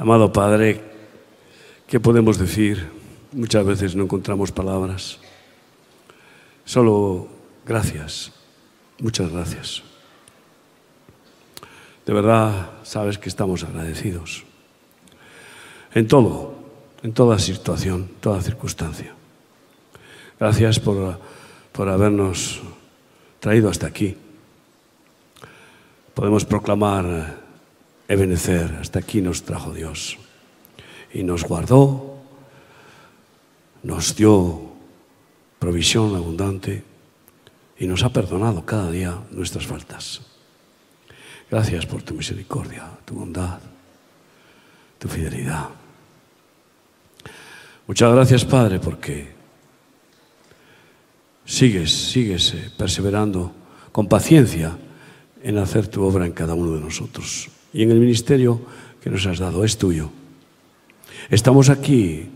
Amado Padre, que podemos decir? Muchas veces no encontramos palabras. Solo gracias, muchas gracias. De verdad, sabes que estamos agradecidos. En todo, en toda situación, toda circunstancia. Gracias por, por habernos traído hasta aquí. Podemos proclamar Ebenecer, hasta aquí nos trajo Dios. Y nos guardó, nos dio provisión abundante y nos ha perdonado cada día nuestras faltas. Gracias por tu misericordia, tu bondad, tu fidelidad. Muchas gracias, Padre, porque sigues, sigues eh, perseverando con paciencia en hacer tu obra en cada uno de nosotros y en el ministerio que nos has dado, es tuyo. Estamos aquí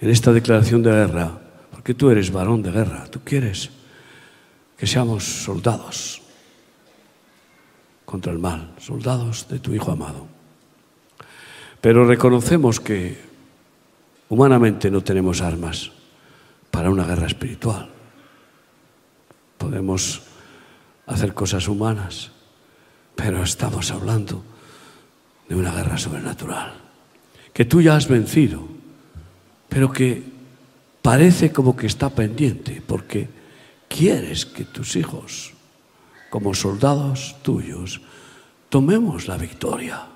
en esta declaración de guerra porque tú eres varón de guerra, tú quieres que seamos soldados contra el mal, soldados de tu Hijo amado. Pero reconocemos que humanamente no tenemos armas para una guerra espiritual. Podemos hacer cosas humanas, pero estamos hablando de una guerra sobrenatural, que tú ya has vencido, pero que parece como que está pendiente, porque quieres que tus hijos, como soldados tuyos, tomemos la victoria.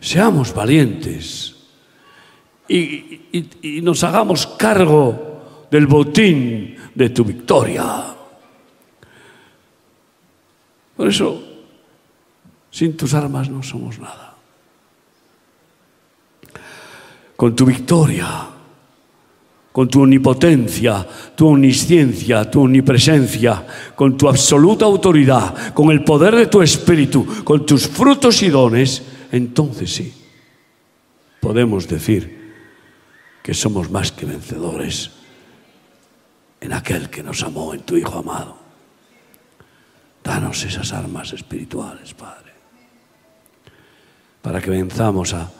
Seamos valientes y, y nos hagamos cargo del botín de tu victoria. Por eso, sin tus armas no somos nada. Con tu victoria, con tu omnipotencia, tu omnisciencia, tu omnipresencia, con tu absoluta autoridad, con el poder de tu espíritu, con tus frutos y dones, entonces sí, podemos decir que somos más que vencedores en aquel que nos amó, en tu Hijo amado. Danos esas armas espirituales, Padre, para que venzamos a,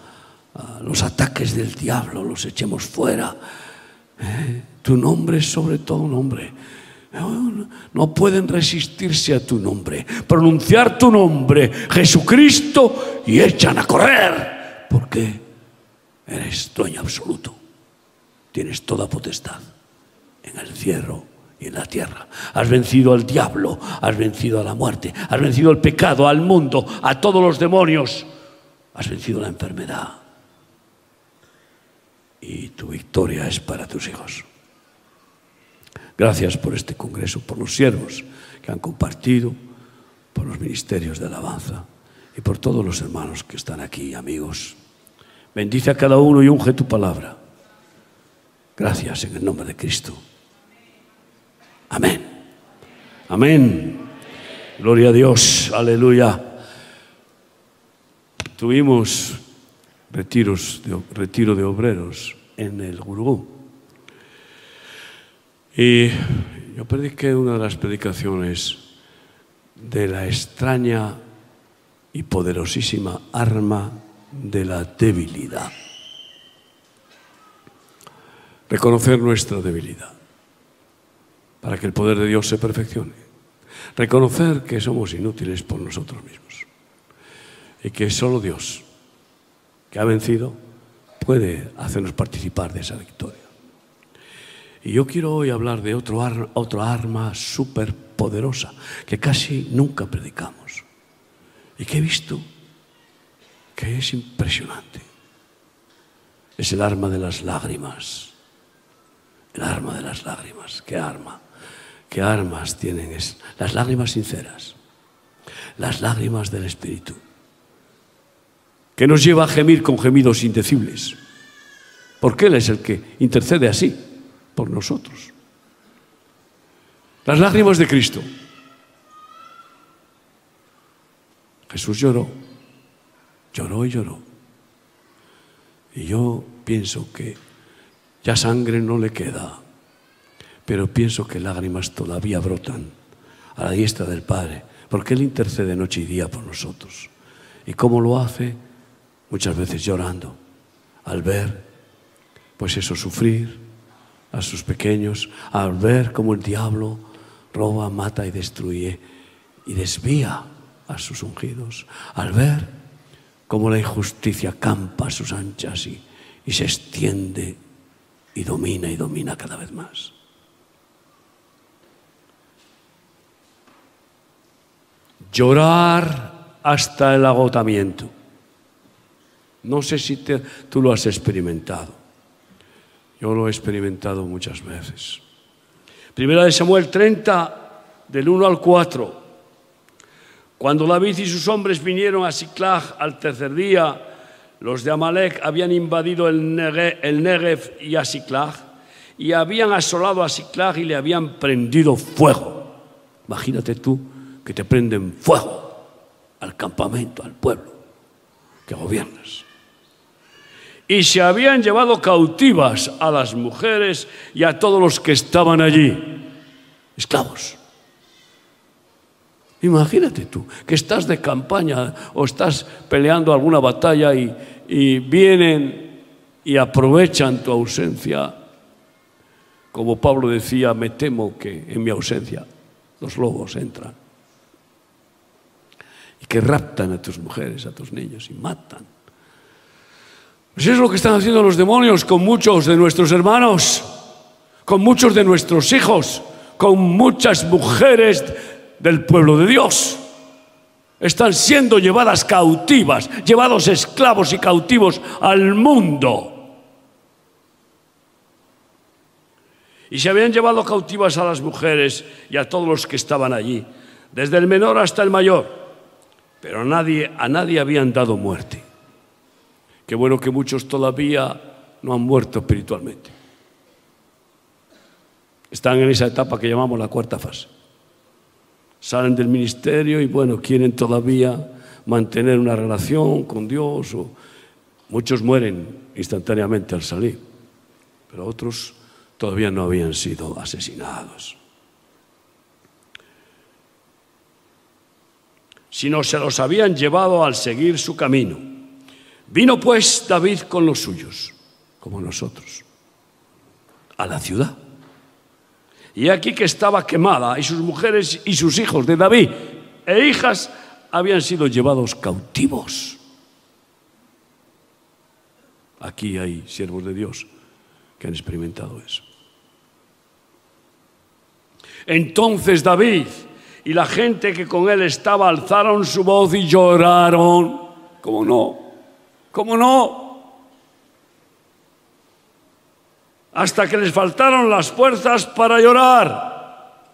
los ataques del diablo, los echemos fuera. ¿Eh? Tu nombre es sobre todo nombre. No pueden resistirse a tu nombre. Pronunciar tu nombre, Jesucristo, y echan a correr. Porque eres dueño absoluto. Tienes toda potestad en el cielo y en la tierra. Has vencido al diablo, has vencido a la muerte, has vencido al pecado, al mundo, a todos los demonios. Has vencido la enfermedad. Y tu victoria es para tus hijos. Gracias por este congreso, por los siervos que han compartido, por los ministerios de alabanza y por todos los hermanos que están aquí, amigos. Bendice a cada uno y unge tu palabra. Gracias en el nombre de Cristo. Amén. Amén. Gloria a Dios. Aleluya. Tuvimos retiros retiro de obreros en el Gurú. Y yo prediqué una de las predicaciones de la extraña y poderosísima arma de la debilidad. Reconocer nuestra debilidad para que el poder de Dios se perfeccione. Reconocer que somos inútiles por nosotros mismos y que solo Dios, que ha vencido, puede hacernos participar de esa victoria. Y yo quiero hoy hablar de otro otra arma súper poderosa que casi nunca predicamos y que he visto que es impresionante. Es el arma de las lágrimas. El arma de las lágrimas. ¿Qué arma? ¿Qué armas tienen? Es las lágrimas sinceras, las lágrimas del Espíritu, que nos lleva a gemir con gemidos indecibles, porque Él es el que intercede así por nosotros. Las lágrimas de Cristo. Jesús lloró, lloró y lloró. Y yo pienso que ya sangre no le queda pero pienso que lágrimas todavía brotan a la diestra del Padre, porque Él intercede noche y día por nosotros. ¿Y cómo lo hace? Muchas veces llorando, al ver, pues eso, sufrir a sus pequeños, al ver cómo el diablo roba, mata y destruye y desvía a sus ungidos, al ver cómo la injusticia campa a sus anchas y, y se extiende y domina y domina cada vez más. Llorar hasta el agotamiento. No sé si tú lo has experimentado. Yo lo he experimentado muchas veces. Primera de Samuel 30, del 1 al 4. Cuando David y sus hombres vinieron a Siclag al tercer día, los de Amalek habían invadido el Negev, y a Siclag y habían asolado a Siclag y le habían prendido fuego. Imagínate tú que te prenden fuego al campamento, al pueblo que gobiernas. Y se habían llevado cautivas a las mujeres y a todos los que estaban allí, esclavos. Imagínate tú que estás de campaña o estás peleando alguna batalla y, vienen y aprovechan tu ausencia. Como Pablo decía, me temo que en mi ausencia los lobos entran y que raptan a tus mujeres, a tus niños y matan. Pues es lo que están haciendo los demonios con muchos de nuestros hermanos, con muchos de nuestros hijos, con muchas mujeres del pueblo de Dios. Están siendo llevadas cautivas, llevados esclavos y cautivos al mundo. Y se habían llevado cautivas a las mujeres y a todos los que estaban allí, desde el menor hasta el mayor pero a nadie, a nadie habían dado muerte. Qué bueno que muchos todavía no han muerto espiritualmente. Están en esa etapa que llamamos la cuarta fase. Salen del ministerio y bueno, quieren todavía mantener una relación con Dios. O muchos mueren instantáneamente al salir, pero otros todavía no habían sido asesinados. sino se los habían llevado al seguir su camino. Vino pues David con los suyos, como nosotros, a la ciudad. Y aquí que estaba quemada y sus mujeres y sus hijos de David e hijas habían sido llevados cautivos. Aquí hay siervos de Dios que han experimentado eso. Entonces David y la gente que con él estaba alzaron su voz y lloraron. ¿Cómo no? ¿Cómo no? Hasta que les faltaron las fuerzas para llorar.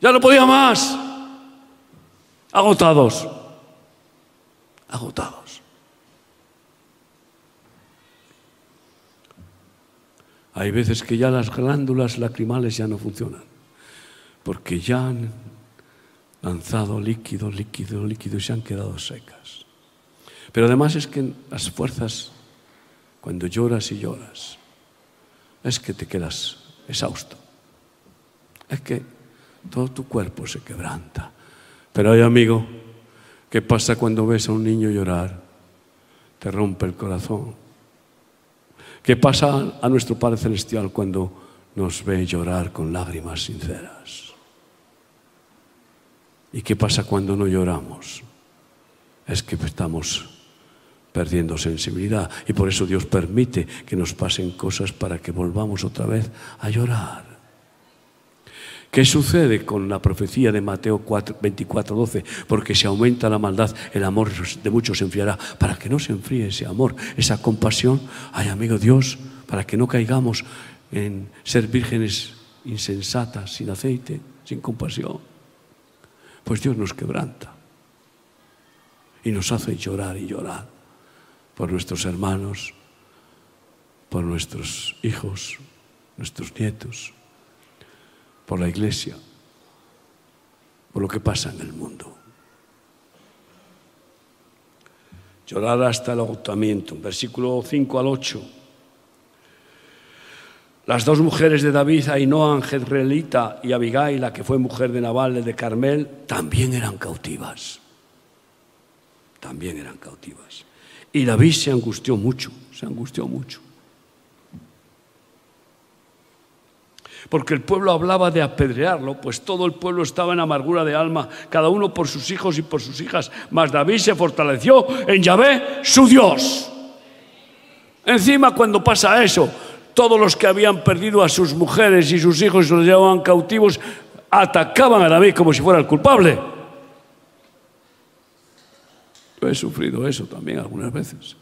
Ya no podía más. Agotados. Agotados. Hay veces que ya las glándulas lacrimales ya no funcionan porque ya han lanzado líquido, líquido, líquido y se han quedado secas. Pero además es que las fuerzas, cuando lloras y lloras, es que te quedas exhausto. Es que todo tu cuerpo se quebranta. Pero hay amigo, ¿qué pasa cuando ves a un niño llorar? Te rompe el corazón. ¿Qué pasa a nuestro Padre Celestial cuando nos ve llorar con lágrimas sinceras? ¿Y qué pasa cuando no lloramos? Es que estamos perdiendo sensibilidad y por eso Dios permite que nos pasen cosas para que volvamos otra vez a llorar. ¿Qué sucede con la profecía de Mateo 24, 12? Porque si aumenta la maldad, el amor de muchos se enfriará. Para que no se enfríe ese amor, esa compasión, ay amigo Dios, para que no caigamos en ser vírgenes insensatas, sin aceite, sin compasión pues Dios nos quebranta y nos hace llorar y llorar por nuestros hermanos, por nuestros hijos, nuestros nietos, por la iglesia, por lo que pasa en el mundo. Llorar hasta el agotamiento, versículo 5 al 8. Las dos mujeres de David, Ainhoa, Jezreelita y Abigail, la que fue mujer de Nabal de Carmel, también eran cautivas. también eran cautivas. Y David se angustió mucho, se angustió mucho. porque el pueblo hablaba de apedrearlo, pues todo el pueblo estaba en amargura de alma, cada uno por sus hijos y por sus hijas. Mas David se fortaleció en Yahvé, su Dios. Encima cuando pasa eso, todos los que habían perdido a sus mujeres y sus hijos y los llevaban cautivos, atacaban a David como si fuera el culpable. He sufrido eso también algunas veces.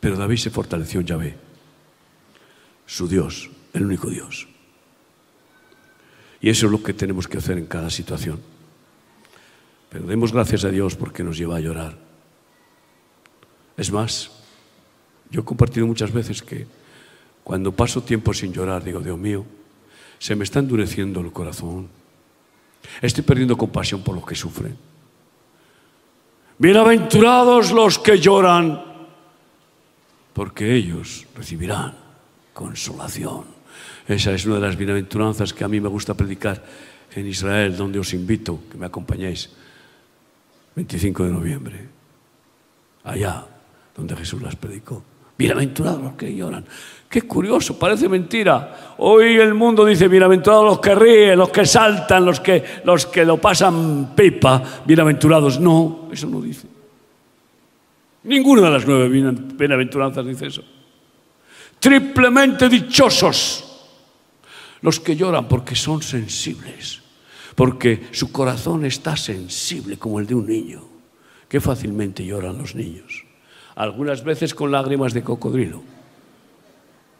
Pero David se fortaleció en Yahvé, su Dios, el único Dios. Y eso es lo que tenemos que hacer en cada situación. Pero demos gracias a Dios porque nos lleva a llorar. Es más, yo he compartido muchas veces que cuando paso tiempo sin llorar, digo, Dios mío, se me está endureciendo el corazón. Estoy perdiendo compasión por los que sufren. Bienaventurados los que lloran, porque ellos recibirán consolación. Esa es una de las bienaventuranzas que a mí me gusta predicar en Israel, donde os invito que me acompañéis. 25 de noviembre, allá donde Jesús las predicó. Bienaventurados los que lloran. Qué curioso, parece mentira. Hoy el mundo dice bienaventurados los que ríen, los que saltan, los que, los que lo pasan pipa. Bienaventurados. No, eso no dice. Ninguna de las nueve bienaventuranzas dice eso. Triplemente dichosos los que lloran porque son sensibles, porque su corazón está sensible como el de un niño. Qué fácilmente lloran los niños. Algunas veces con lágrimas de cocodrilo.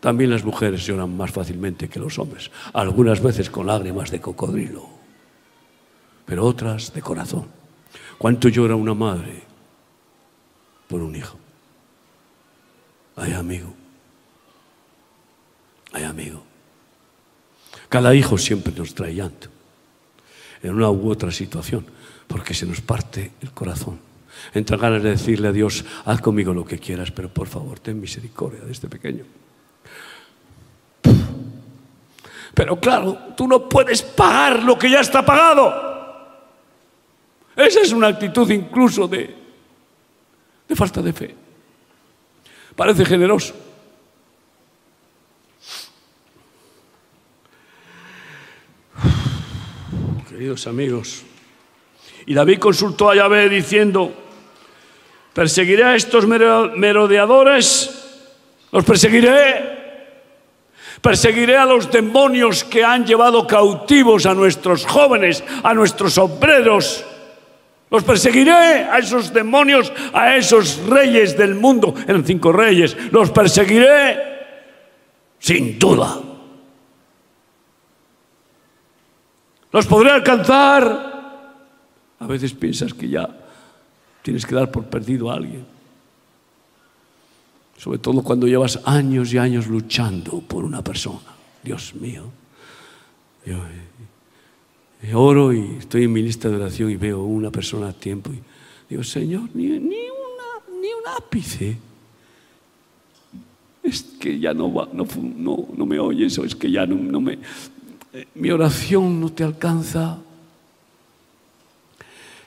También las mujeres lloran más fácilmente que los hombres. Algunas veces con lágrimas de cocodrilo. Pero otras de corazón. ¿Cuánto llora una madre por un hijo. Ay, amigo. Ay, amigo. Cada hijo siempre nos trae llanto, en una u otra situación, porque se nos parte el corazón. Entra ganas de decirle a Dios, haz conmigo lo que quieras, pero por favor, ten misericordia de este pequeño. Pero claro, tú no puedes pagar lo que ya está pagado. Esa es una actitud incluso de, de falta de fe. Parece generoso. Queridos amigos, y David consultó a Yahvé diciendo, perseguiré a estos merodeadores, los perseguiré, perseguiré a los demonios que han llevado cautivos a nuestros jóvenes, a nuestros obreros, los perseguiré a esos demonios, a esos reyes del mundo. Eran cinco reyes. Los perseguiré sin duda. Los podré alcanzar. A veces piensas que ya tienes que dar por perdido a alguien. Sobre todo cuando llevas años y años luchando por una persona. Dios mío. Mío. Eh, oro y estoy en mi lista de oración y veo una persona a tiempo y digo, Señor, ni, ni, un ápice. Es que ya no, va, no, no me oyes o es que ya no, no me... Eh, mi oración no te alcanza.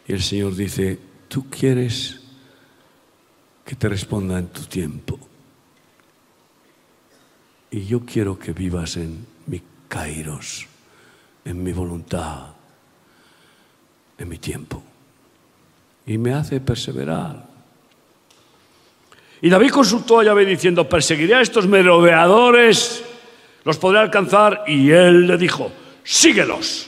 Y el Señor dice, tú quieres que te responda en tu tiempo. Y yo quiero que vivas en mi kairos en mi voluntad, en mi tiempo. Y me hace perseverar. Y David consultó a Yahvé diciendo, perseguiré a estos merodeadores, los podré alcanzar. Y él le dijo, síguelos,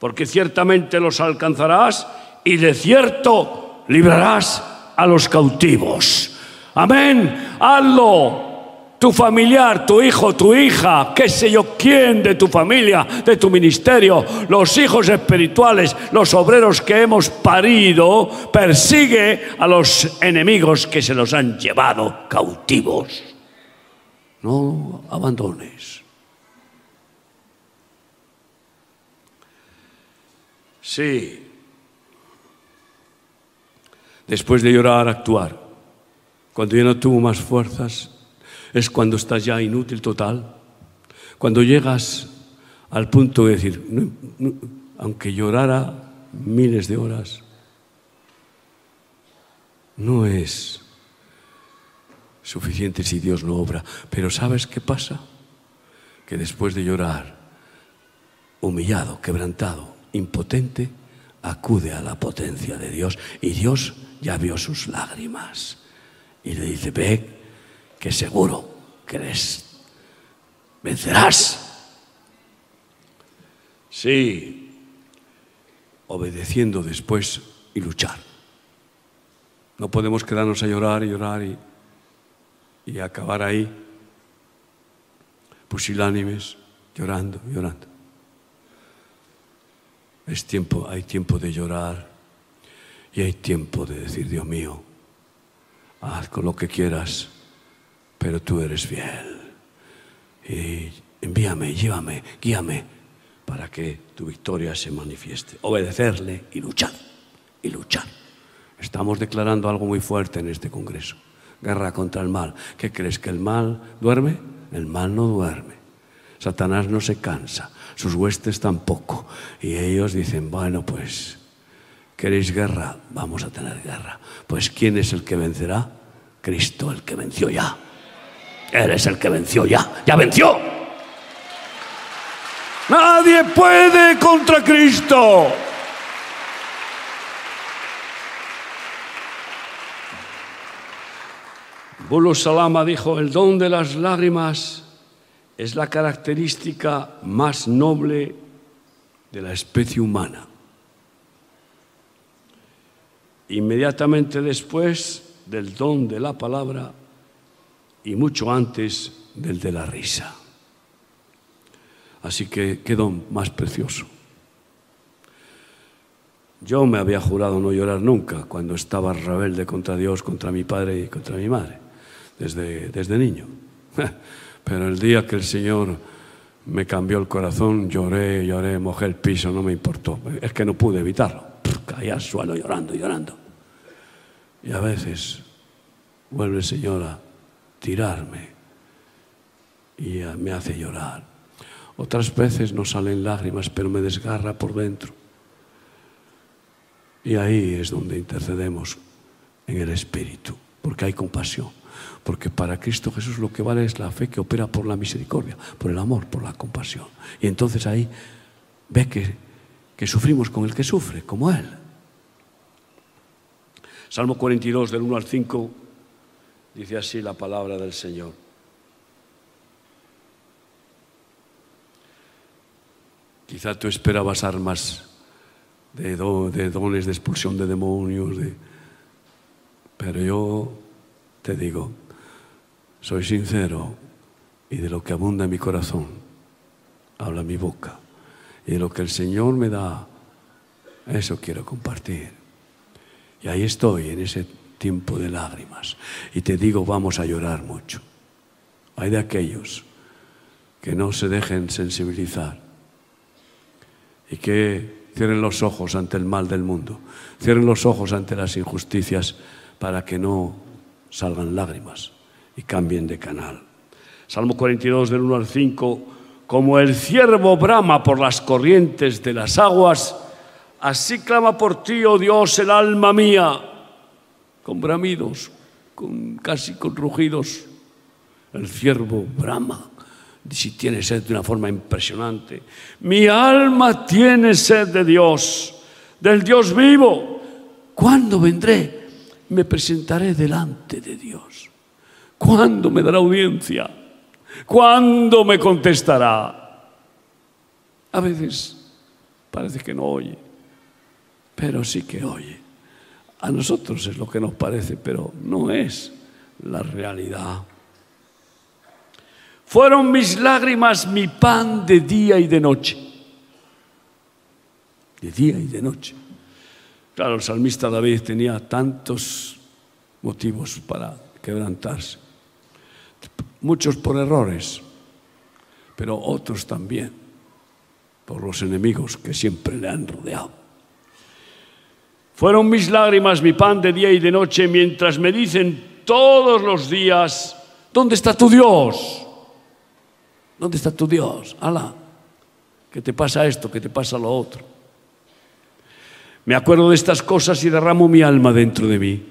porque ciertamente los alcanzarás y de cierto librarás a los cautivos. Amén, hazlo tu familiar, tu hijo, tu hija, qué sé yo quién de tu familia, de tu ministerio, los hijos espirituales, los obreros que hemos parido, persigue a los enemigos que se los han llevado cautivos. No abandones. Sí. Después de llorar, actuar. Cuando ya no tuvo más fuerzas, es cuando estás ya inútil total, cuando llegas al punto de decir, aunque llorara miles de horas, no es suficiente si Dios no obra. Pero ¿sabes qué pasa? Que después de llorar, humillado, quebrantado, impotente, acude a la potencia de Dios y Dios ya vio sus lágrimas y le dice, ve que seguro eres, vencerás. Sí, obedeciendo después y luchar. No podemos quedarnos a llorar y llorar y, y acabar ahí, pusilánimes, llorando, llorando. Es tiempo, hay tiempo de llorar y hay tiempo de decir, Dios mío, haz con lo que quieras, pero tú eres fiel. Y envíame, llévame, guíame para que tu victoria se manifieste. Obedecerle y luchar, y luchar. Estamos declarando algo muy fuerte en este Congreso. Guerra contra el mal. ¿Qué crees? ¿Que el mal duerme? El mal no duerme. Satanás no se cansa, sus huestes tampoco. Y ellos dicen, bueno, pues ¿Queréis guerra? Vamos a tener guerra. Pues ¿quién es el que vencerá? Cristo, el que venció ya. Eres el que venció ya. Ya venció. Nadie puede contra Cristo. Bulo Salama dijo, el don de las lágrimas es la característica más noble de la especie humana. Inmediatamente después del don de la palabra y mucho antes del de la risa. Así que qué don más precioso. Yo me había jurado no llorar nunca cuando estaba rebelde contra Dios, contra mi padre y contra mi madre, desde, desde niño. Pero el día que el Señor me cambió el corazón, lloré, lloré, mojé el piso, no me importó. Es que no pude evitarlo caía al suelo llorando, llorando. Y a veces vuelve el Señor a tirarme y me hace llorar. Otras veces no salen lágrimas, pero me desgarra por dentro. Y ahí es donde intercedemos en el Espíritu, porque hay compasión. Porque para Cristo Jesús lo que vale es la fe que opera por la misericordia, por el amor, por la compasión. Y entonces ahí ve que, que sufrimos con el que sufre, como Él. Salmo 42 del 1 al 5 dice así la palabra del Señor. Quizá tú esperabas armas de, dones de expulsión de demonios, pero yo te digo, soy sincero y de lo que abunda en mi corazón habla mi boca. Y lo que el Señor me da, eso quiero compartir. Y ahí estoy en ese tiempo de lágrimas. Y te digo, vamos a llorar mucho. Hay de aquellos que no se dejen sensibilizar y que cierren los ojos ante el mal del mundo, cierren los ojos ante las injusticias para que no salgan lágrimas y cambien de canal. Salmo 42 del 1 al 5, como el ciervo brama por las corrientes de las aguas, Así clama por ti, oh Dios, el alma mía, con bramidos, casi con rugidos. El ciervo brama, si tiene sed de una forma impresionante. Mi alma tiene sed de Dios, del Dios vivo. ¿Cuándo vendré? Me presentaré delante de Dios. ¿Cuándo me dará audiencia? ¿Cuándo me contestará? A veces parece que no oye pero sí que oye. A nosotros es lo que nos parece, pero no es la realidad. Fueron mis lágrimas mi pan de día y de noche. De día y de noche. Claro, el salmista David tenía tantos motivos para quebrantarse. Muchos por errores, pero otros también por los enemigos que siempre le han rodeado. Fueron mis lágrimas mi pan de día y de noche mientras me dicen todos los días, ¿dónde está tu Dios? ¿Dónde está tu Dios? Alá, ¿qué te pasa esto? ¿Qué te pasa lo otro? Me acuerdo de estas cosas y derramo mi alma dentro de mí.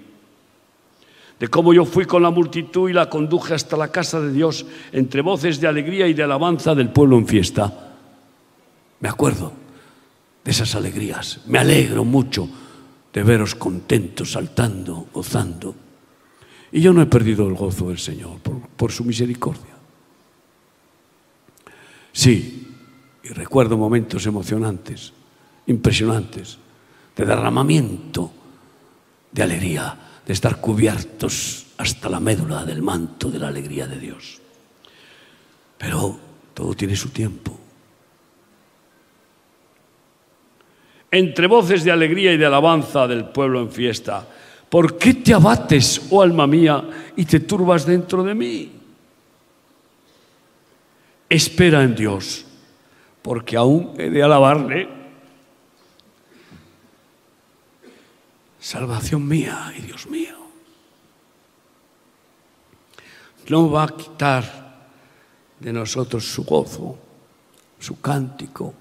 De cómo yo fui con la multitud y la conduje hasta la casa de Dios entre voces de alegría y de alabanza del pueblo en fiesta. Me acuerdo de esas alegrías. Me alegro mucho de veros contentos, saltando, gozando. Y yo no he perdido el gozo del Señor por, su misericordia. Sí, y recuerdo momentos emocionantes, impresionantes de derramamiento de alegría, de estar cubiertos hasta la médula del manto de la alegría de Dios. Pero todo tiene su tiempo. Entre voces de alegría y de alabanza del pueblo en fiesta, ¿por qué te abates, oh alma mía, y te turbas dentro de mí? Espera en Dios, porque aún he de alabarle salvación mía y Dios mío. No va a quitar de nosotros su gozo, su cántico,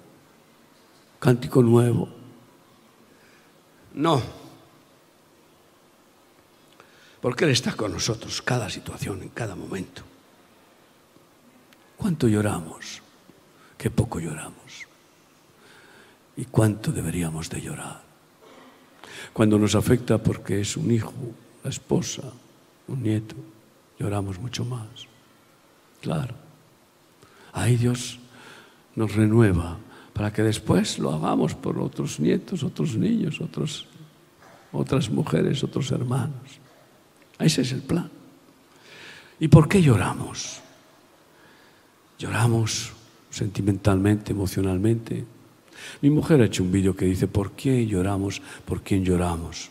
cántico nuevo. No. Porque Él está con nosotros cada situación, en cada momento. ¿Cuánto lloramos? Qué poco lloramos. ¿Y cuánto deberíamos de llorar? Cuando nos afecta porque es un hijo, la esposa, un nieto, lloramos mucho más. Claro. Ahí Dios nos renueva para que después lo hagamos por otros nietos, otros niños, otras mujeres, otros hermanos. Ese es el plan. ¿Y por qué lloramos? Lloramos sentimentalmente, emocionalmente, mi mujer ha hecho un vídeo que dice, ¿por qué lloramos? ¿Por quién lloramos?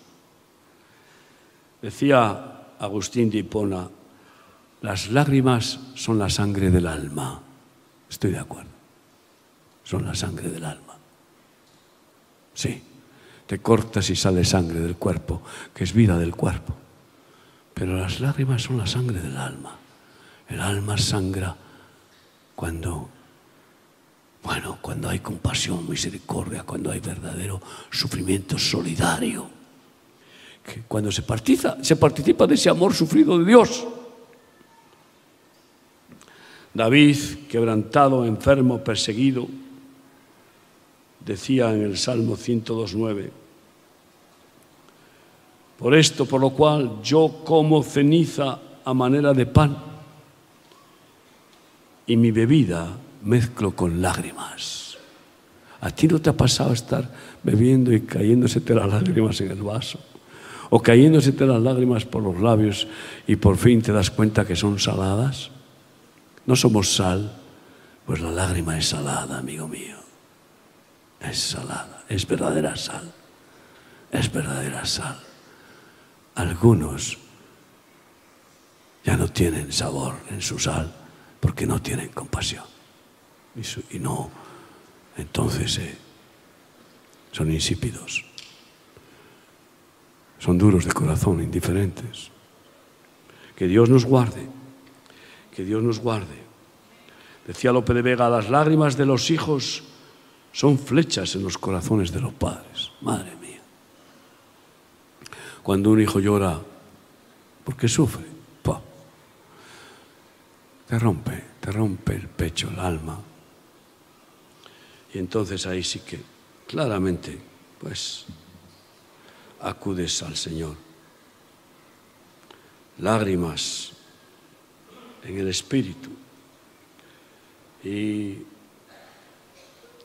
Decía Agustín de Hipona, las lágrimas son la sangre del alma. Estoy de acuerdo. Son la sangre del alma. Sí, te cortas y sale sangre del cuerpo, que es vida del cuerpo. Pero las lágrimas son la sangre del alma. El alma sangra cuando bueno, cuando hay compasión, misericordia, cuando hay verdadero sufrimiento solidario, cuando se participa, se participa de ese amor sufrido de Dios. David, quebrantado, enfermo, perseguido, decía en el Salmo 102.9, por esto, por lo cual yo como ceniza a manera de pan y mi bebida mezclo con lágrimas. ¿A ti no te ha pasado estar bebiendo y cayéndosete las lágrimas en el vaso? O cayéndosete las lágrimas por los labios y por fin te das cuenta que son saladas? No somos sal, pues la lágrima es salada, amigo mío. Es salada, es verdadera sal. Es verdadera sal. Algunos ya no tienen sabor en su sal porque no tienen compasión y, no, entonces eh, son insípidos, son duros de corazón, indiferentes. Que Dios nos guarde, que Dios nos guarde. Decía Lope de Vega, las lágrimas de los hijos son flechas en los corazones de los padres. Madre mía. Cuando un hijo llora, porque sufre, te rompe, te rompe el pecho, el alma. Y entonces ahí sí que claramente, pues, acudes al Señor. Lágrimas en el espíritu. Y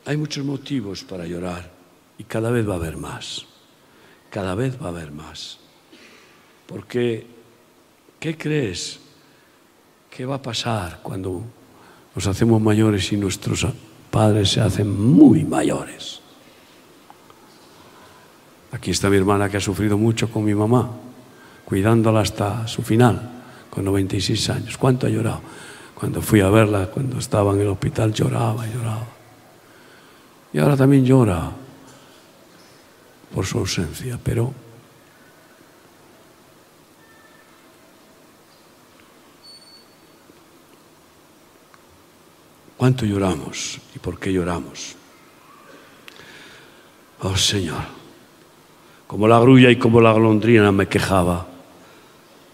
hay muchos motivos para llorar y cada vez va a haber más. Cada vez va a haber más. Porque, ¿qué crees que va a pasar cuando nos hacemos mayores y nuestros padres se hacen muy mayores. Aquí está mi hermana que ha sufrido mucho con mi mamá, cuidándola hasta su final, con 96 años. ¿Cuánto ha llorado? Cuando fui a verla, cuando estaba en el hospital, lloraba, lloraba. Y ahora también llora por su ausencia, pero ¿Cuánto lloramos y por qué lloramos? Oh Señor, Como la grulla y como la golondrina me quejaba.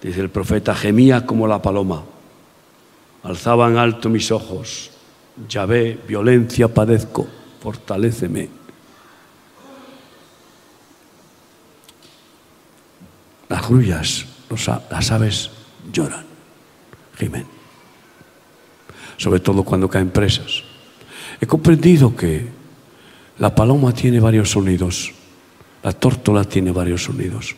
Dice el profeta, gemía como la paloma. Alzaba en alto mis ojos. Yahvé, violencia padezco, fortaléceme. Las grullas, las aves lloran, gimen. Sobre todo cuando caen presas. He comprendido que la paloma tiene varios sonidos, la tórtola tiene varios sonidos.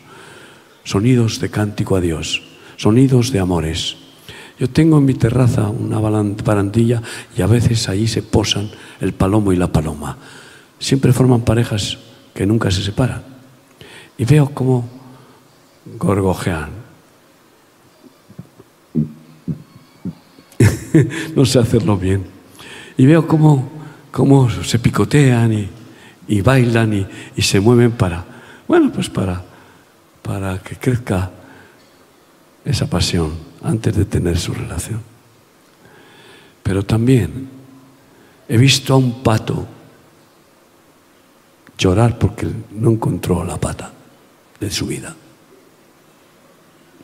Sonidos de cántico a Dios, sonidos de amores. Yo tengo en mi terraza una barandilla y a veces allí se posan el palomo y la paloma. Siempre forman parejas que nunca se separan. Y veo cómo gorgojean. no sé hacerlo bien. Y veo cómo, cómo se picotean y, y bailan y, y, se mueven para, bueno, pues para, para que crezca esa pasión antes de tener su relación. Pero también he visto a un pato llorar porque no encontró la pata de su vida.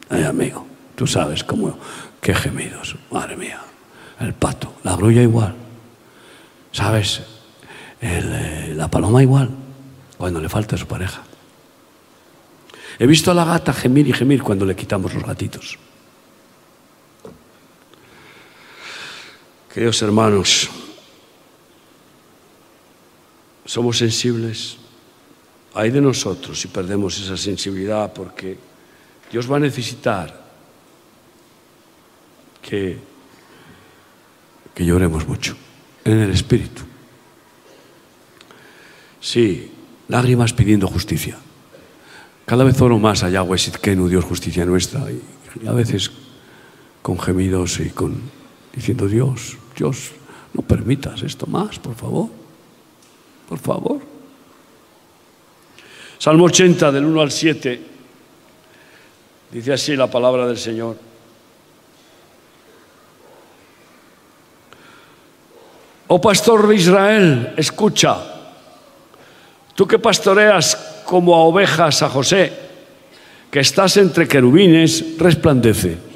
Ay, amigo, tú sabes cómo, qué gemidos, madre mía. El pato, la grulla igual. ¿Sabes? Eh, la paloma igual, cuando le falta a su pareja. He visto a la gata gemir y gemir cuando le quitamos los gatitos. Queridos hermanos, somos sensibles. Hay de nosotros si perdemos esa sensibilidad porque Dios va a necesitar que, lloremos mucho en el Espíritu. Sí, lágrimas pidiendo justicia. Cada vez oro más a Yahweh Sitkenu, Dios justicia nuestra, y a veces con gemidos y con diciendo Dios, Dios, no permitas esto más, por favor, por favor. Salmo 80 del 1 al 7 Dice así la palabra del Señor. Oh pastor de Israel, escucha, tú que pastoreas como a ovejas a José, que estás entre querubines, resplandece.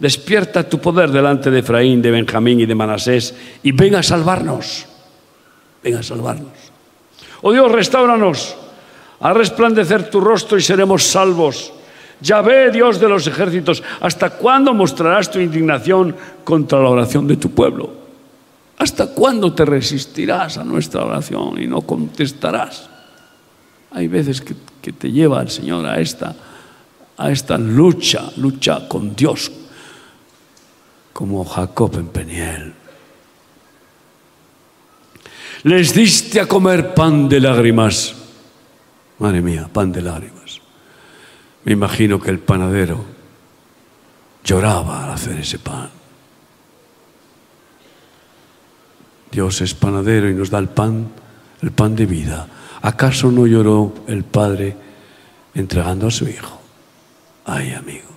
Despierta tu poder delante de Efraín, de Benjamín y de Manasés y ven a salvarnos. Ven a salvarnos. Oh Dios, restauranos, a resplandecer tu rostro y seremos salvos. Ya ve, Dios de los ejércitos, ¿hasta cuándo mostrarás tu indignación contra la oración de tu pueblo? ¿Hasta cuándo te resistirás a nuestra oración y no contestarás? Hay veces que, que te lleva el Señor a esta, a esta lucha, lucha con Dios, como Jacob en Peniel. Les diste a comer pan de lágrimas. Madre mía, pan de lágrimas. Me imagino que el panadero lloraba al hacer ese pan. Dios es panadero y nos da el pan, el pan de vida. ¿Acaso no lloró el Padre entregando a su Hijo? Ay, amigo.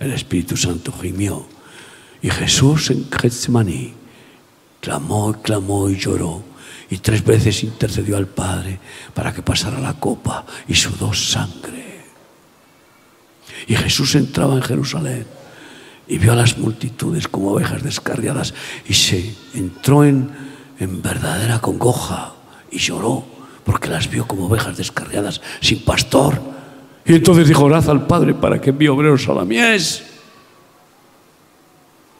El Espíritu Santo gimió. Y Jesús en Getsemaní clamó, clamó y lloró. Y tres veces intercedió al Padre para que pasara la copa y sudó sangre. Y Jesús entraba en Jerusalén y vio a las multitudes como ovejas descarriadas y se entró en, en verdadera congoja y lloró porque las vio como ovejas descarriadas sin pastor. Y entonces dijo, orad al Padre para que envíe obreros a la mies.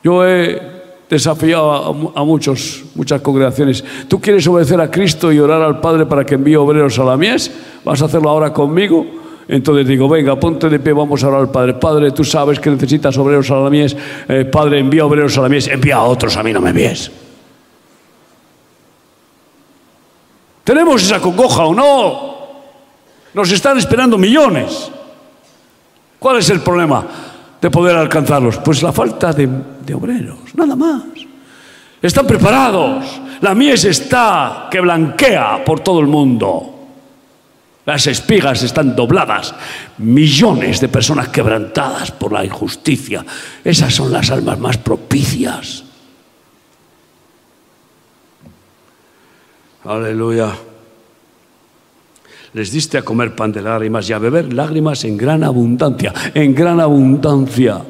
Yo he desafiado a, muchos, muchas congregaciones. ¿Tú quieres obedecer a Cristo y orar al Padre para que envíe obreros a la mies? ¿Vas a hacerlo ahora conmigo? Entonces digo, venga, ponte de pie, vamos a orar al Padre. Padre, tú sabes que necesitas obreros a la mies. Eh, padre, envía obreros a la mies. Envía a otros, a mí no me envíes. ¿Tenemos esa congoja o no? Nos están esperando millones. ¿Cuál es el problema de poder alcanzarlos? Pues la falta de, obreros, nada más. Están preparados. La mies está que blanquea por todo el mundo. Las espigas están dobladas, millones de personas quebrantadas por la injusticia. Esas son las almas más propicias. Aleluya. Les diste a comer pan de lágrimas y a beber lágrimas en gran abundancia, en gran abundancia.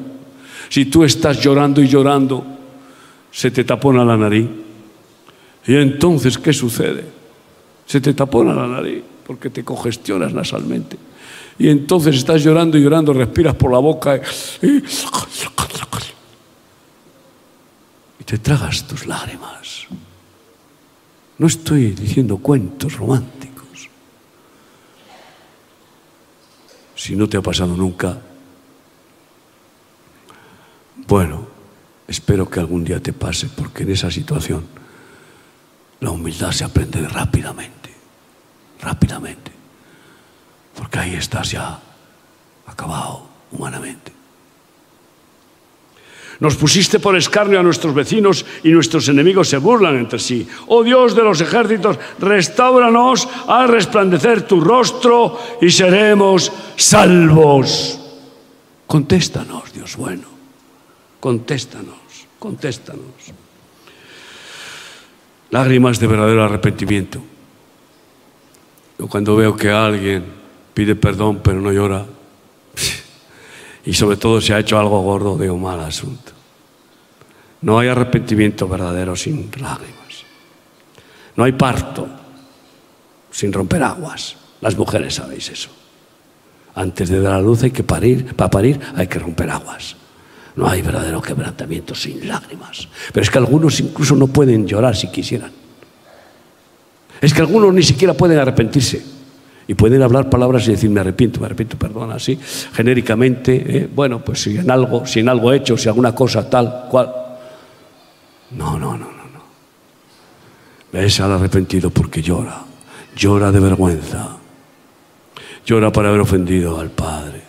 Si tú estás llorando y llorando, se te tapona la nariz. Y entonces, ¿qué sucede? Se te tapona la nariz porque te congestionas nasalmente. Y entonces estás llorando y llorando, respiras por la boca y, y te tragas tus lágrimas. No estoy diciendo cuentos románticos. Si no te ha pasado nunca, bueno, espero que algún día te pase, porque en esa situación la humildad se aprende rápidamente, rápidamente, porque ahí estás ya acabado humanamente. Nos pusiste por escarnio a nuestros vecinos y nuestros enemigos se burlan entre sí. Oh Dios de los ejércitos, restauranos al resplandecer tu rostro y seremos salvos. Contéstanos, Dios bueno. Contéstanos, contéstanos. Lágrimas de verdadero arrepentimiento. Yo cuando veo que alguien pide perdón pero no llora, y sobre todo si ha hecho algo gordo, de un mal asunto. No hay arrepentimiento verdadero sin lágrimas. No hay parto sin romper aguas. Las mujeres sabéis eso. Antes de dar a luz hay que parir, para parir hay que romper aguas. No hay verdadero quebrantamiento sin lágrimas. Pero es que algunos incluso no pueden llorar si quisieran. Es que algunos ni siquiera pueden arrepentirse. Y pueden hablar palabras y decir, me arrepiento, me arrepiento, perdona, así, genéricamente, ¿eh? bueno, pues si en algo, si en algo hecho, si alguna cosa tal, cual. No, no, no, no, no. Ves al arrepentido porque llora, llora de vergüenza, llora por haber ofendido al padre,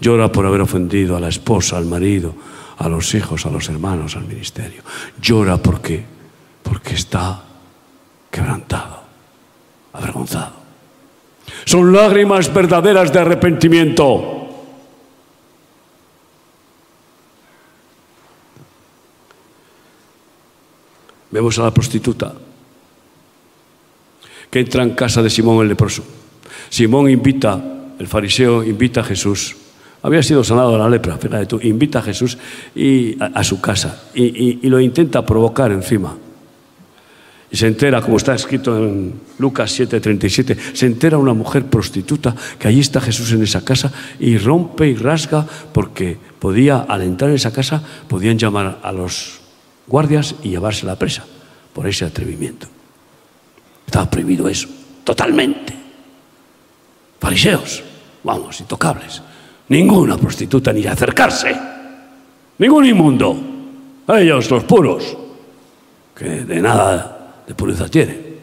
llora por haber ofendido a la esposa, al marido, a los hijos, a los hermanos, al ministerio. Llora porque, porque está quebrantado, avergonzado. Son lágrimas verdaderas de arrepentimiento. Vemos a la prostituta que entra en casa de Simón el leproso. Simón invita, el fariseo invita a Jesús. Había sido sanado de la lepra, fíjate tú, invita a Jesús y a, su casa y lo intenta provocar encima. Y se entera, como está escrito en Lucas 7:37, se entera una mujer prostituta que allí está Jesús en esa casa y rompe y rasga porque podía, al entrar en esa casa, podían llamar a los guardias y llevarse la presa por ese atrevimiento. Estaba prohibido eso, totalmente. Fariseos, vamos, intocables. Ninguna prostituta ni acercarse. Ningún inmundo. Ellos, los puros, que de nada de pureza tiene.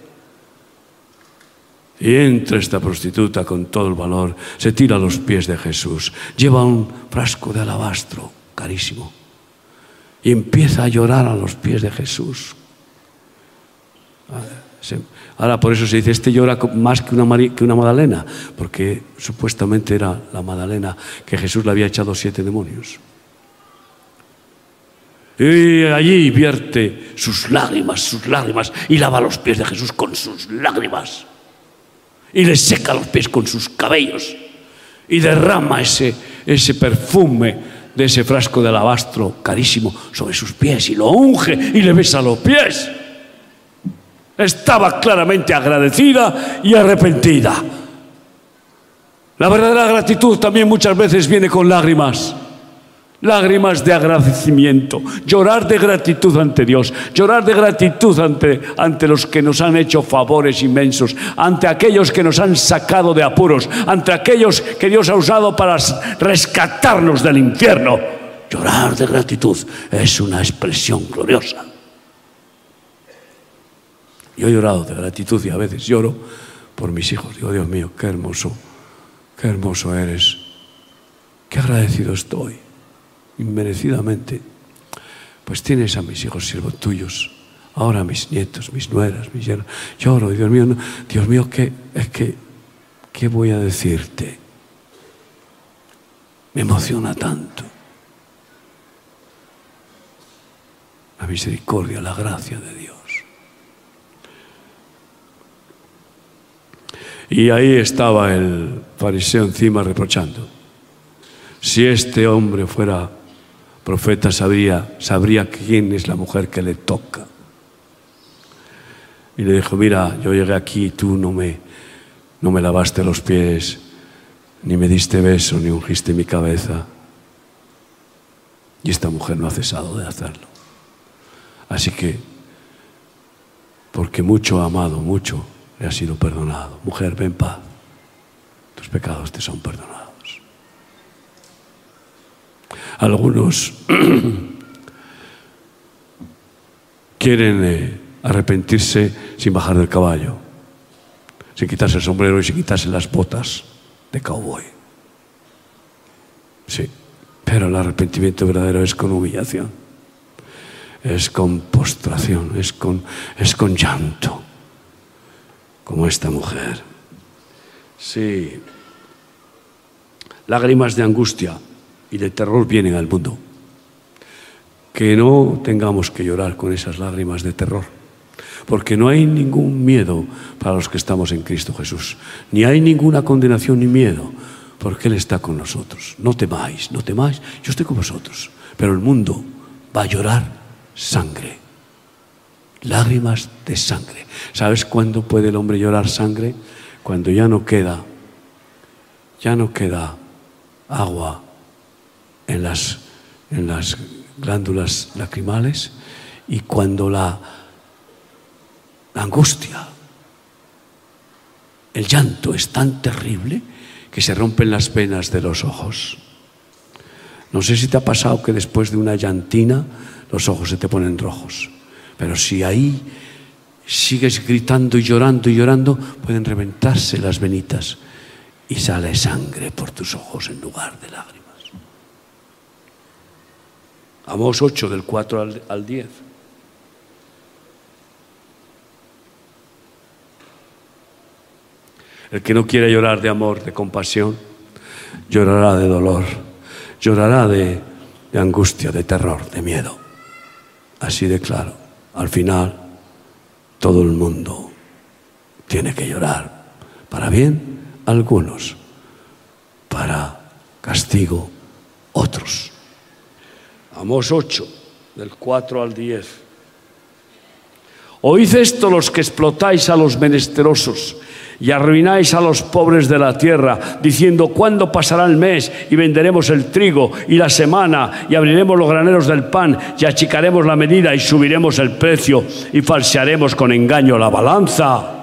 Y entra esta prostituta con todo el valor, se tira a los pies de Jesús, lleva un frasco de alabastro carísimo y empieza a llorar a los pies de Jesús. Ahora por eso se dice, este llora más que una, que una Madalena, porque supuestamente era la Madalena que Jesús le había echado siete demonios. Y allí vierte sus lágrimas, sus lágrimas, y lava los pies de Jesús con sus lágrimas. Y le seca los pies con sus cabellos. Y derrama ese, ese perfume de ese frasco de alabastro carísimo sobre sus pies y lo unge y le besa los pies. Estaba claramente agradecida y arrepentida. La verdadera gratitud también muchas veces viene con lágrimas lágrimas de agradecimiento, llorar de gratitud ante Dios, llorar de gratitud ante, ante los que nos han hecho favores inmensos, ante aquellos que nos han sacado de apuros, ante aquellos que Dios ha usado para rescatarnos del infierno. Llorar de gratitud es una expresión gloriosa. Yo he llorado de gratitud y a veces lloro por mis hijos. Digo, Dios mío, qué hermoso, qué hermoso eres, qué agradecido estoy inmerecidamente, pues tienes a mis hijos siervos tuyos, ahora mis nietos, mis nueras, mis yernos. Lloro, Dios mío, Dios mío, ¿qué, es que, ¿qué voy a decirte? Me emociona tanto. La misericordia, la gracia de Dios. Y ahí estaba el fariseo encima reprochando. Si este hombre fuera profeta, sabría, sabría quién es la mujer que le toca. Y le dijo, mira, yo llegué aquí y tú no me, no me lavaste los pies, ni me diste beso, ni ungiste mi cabeza. Y esta mujer no ha cesado de hacerlo. Así que, porque mucho ha amado, mucho le ha sido perdonado. Mujer, ven paz. Tus pecados te son perdonados. Algunos quieren eh, arrepentirse sin bajar del caballo, sin quitarse el sombrero y sin quitarse las botas de cowboy. Sí, pero el arrepentimiento verdadero es con humillación, es con postración, es con, es con llanto, como esta mujer. Sí, lágrimas de angustia y de terror vienen al mundo. Que no tengamos que llorar con esas lágrimas de terror, porque no hay ningún miedo para los que estamos en Cristo Jesús, ni hay ninguna condenación ni miedo, porque Él está con nosotros. No temáis, no temáis, yo estoy con vosotros, pero el mundo va a llorar sangre, lágrimas de sangre. ¿Sabes cuándo puede el hombre llorar sangre? Cuando ya no queda, ya no queda agua en las, en las glándulas lacrimales y cuando la, la angustia, el llanto es tan terrible que se rompen las venas de los ojos. No sé si te ha pasado que después de una llantina los ojos se te ponen rojos, pero si ahí sigues gritando y llorando y llorando, pueden reventarse las venitas y sale sangre por tus ojos en lugar de lágrimas. Amós 8 del 4 al, al 10. El que no quiere llorar de amor, de compasión, llorará de dolor, llorará de, de angustia, de terror, de miedo. Así de claro. Al final, todo el mundo tiene que llorar. Para bien, algunos. Para castigo, otros. Amós 8, del 4 al 10. Oíd esto los que explotáis a los menesterosos y arruináis a los pobres de la tierra, diciendo, ¿cuándo pasará el mes y venderemos el trigo y la semana y abriremos los graneros del pan y achicaremos la medida y subiremos el precio y falsearemos con engaño la balanza?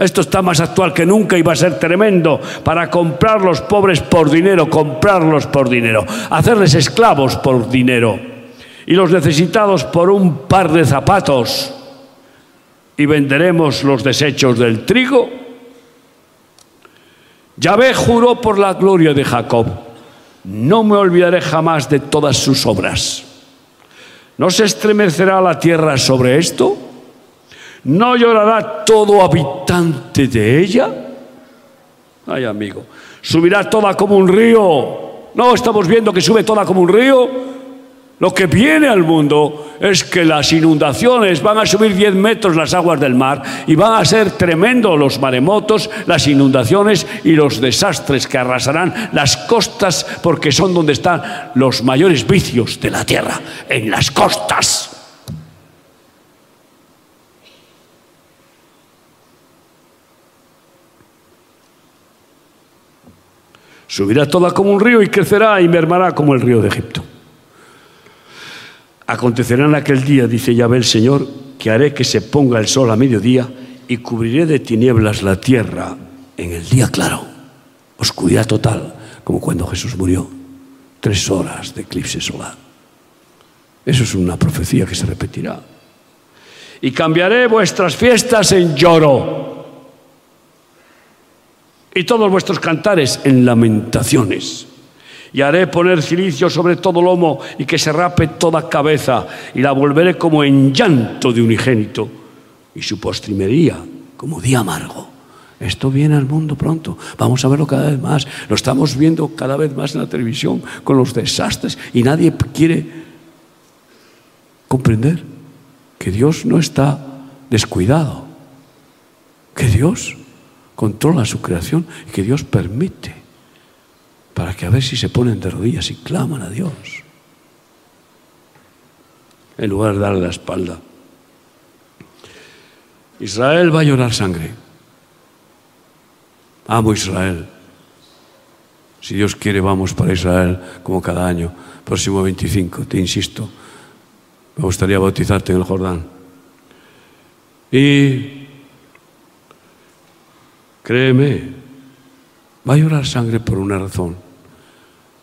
Esto está más actual que nunca y va a ser tremendo para comprar los pobres por dinero, comprarlos por dinero, hacerles esclavos por dinero y los necesitados por un par de zapatos y venderemos los desechos del trigo. Yahvé juró por la gloria de Jacob, no me olvidaré jamás de todas sus obras. ¿No se estremecerá la tierra sobre esto? ¿No llorará todo habitante de ella? Ay, amigo, subirá toda como un río. No estamos viendo que sube toda como un río. Lo que viene al mundo es que las inundaciones van a subir 10 metros las aguas del mar y van a ser tremendos los maremotos, las inundaciones y los desastres que arrasarán las costas porque son donde están los mayores vicios de la tierra, en las costas. Subirá toda como un río y crecerá y mermará como el río de Egipto. Acontecerá en aquel día, dice Yahvé el Señor, que haré que se ponga el sol a mediodía y cubriré de tinieblas la tierra en el día claro. Oscuridad total, como cuando Jesús murió. Tres horas de eclipse solar. Eso es una profecía que se repetirá. Y cambiaré vuestras fiestas en lloro y todos vuestros cantares en lamentaciones. Y haré poner cilicio sobre todo lomo y que se rape toda cabeza y la volveré como en llanto de unigénito y su postrimería como día amargo. Esto viene al mundo pronto. Vamos a verlo cada vez más. Lo estamos viendo cada vez más en la televisión con los desastres y nadie quiere comprender que Dios no está descuidado. Que Dios controla su creación y que Dios permite para que a ver si se ponen de rodillas y claman a Dios. En lugar de darle la espalda. Israel va a llorar sangre. Amo Israel. Si Dios quiere, vamos para Israel como cada año. Próximo 25, te insisto. Me gustaría bautizarte en el Jordán. Y créeme, va a llorar sangre por una razón.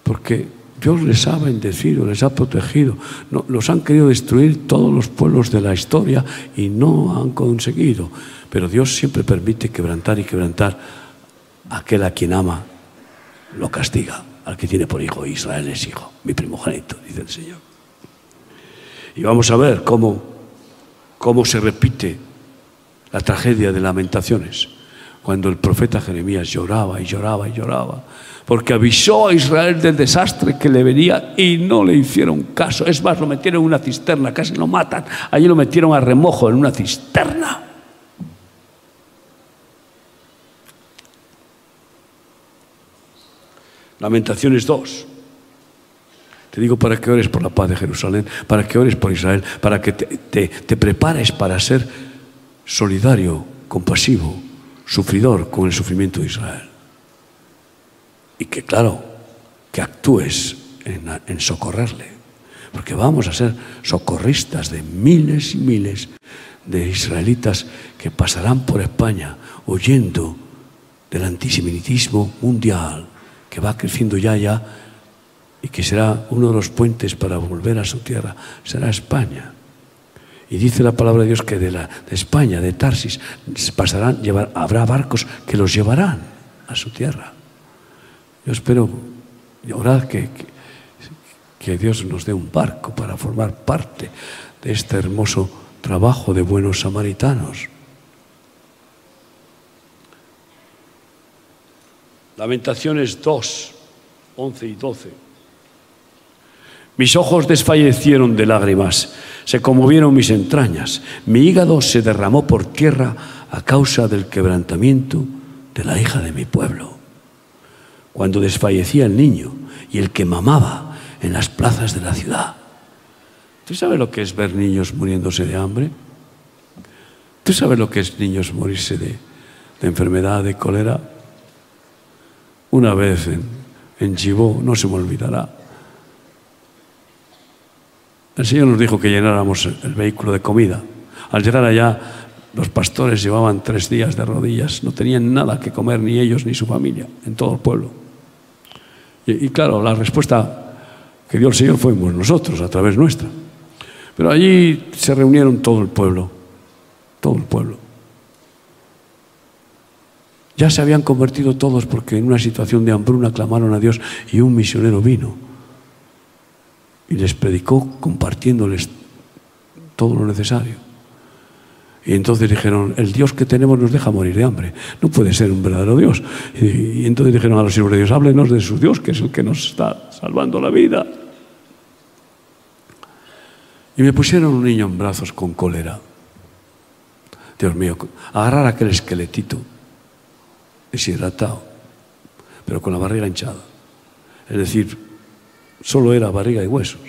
Porque Dios les ha bendecido, les ha protegido. No, los han querido destruir todos los pueblos de la historia y no han conseguido. Pero Dios siempre permite quebrantar y quebrantar aquel a quien ama. Lo castiga al que tiene por hijo. Israel es hijo, mi primogénito, dice el Señor. Y vamos a ver cómo, cómo se repite la tragedia de lamentaciones cuando el profeta Jeremías lloraba y lloraba y lloraba, porque avisó a Israel del desastre que le venía y no le hicieron caso. Es más, lo metieron en una cisterna, casi lo matan. Allí lo metieron a remojo en una cisterna. Lamentaciones 2. Te digo para que ores por la paz de Jerusalén, para que ores por Israel, para que te, te, te prepares para ser solidario, compasivo, sufridor con el sufrimiento de Israel. Y que, claro, que actúes en, socorrerle, porque vamos a ser socorristas de miles y miles de israelitas que pasarán por España huyendo del antisemitismo mundial que va creciendo ya ya y que será uno de los puentes para volver a su tierra, será España. Y dice la palabra de Dios que de, España, de Tarsis, pasarán, habrá barcos que los llevarán a su tierra. Yo espero, orad que, que, que Dios nos dé un barco para formar parte de este hermoso trabajo de buenos samaritanos. Lamentaciones 2, 11 y 12. Mis ojos desfallecieron de lágrimas, se conmovieron mis entrañas, mi hígado se derramó por tierra a causa del quebrantamiento de la hija de mi pueblo. Cuando desfallecía el niño y el que mamaba en las plazas de la ciudad. ¿Tú sabes lo que es ver niños muriéndose de hambre? ¿Tú sabes lo que es niños morirse de, enfermedad, de cólera? Una vez en, en no se me olvidará, el Señor nos dijo que llenáramos el vehículo de comida. Al llegar allá, los pastores llevaban tres días de rodillas, no tenían nada que comer, ni ellos ni su familia, en todo el pueblo. Y, claro, la respuesta que dio el Señor fuimos nosotros, a través nuestra. Pero allí se reunieron todo el pueblo, todo el pueblo. Ya se habían convertido todos porque en una situación de hambruna clamaron a Dios y un misionero vino y les predicó compartiéndoles todo lo necesario. Y entonces dijeron, el Dios que tenemos nos deja morir de hambre. No puede ser un verdadero Dios. Y, entonces dijeron a los siervos de Dios, háblenos de su Dios, que es el que nos está salvando la vida. Y me pusieron un niño en brazos con cólera. Dios mío, agarrar aquel esqueletito deshidratado, pero con la barriga hinchada. Es decir, solo era barriga y huesos.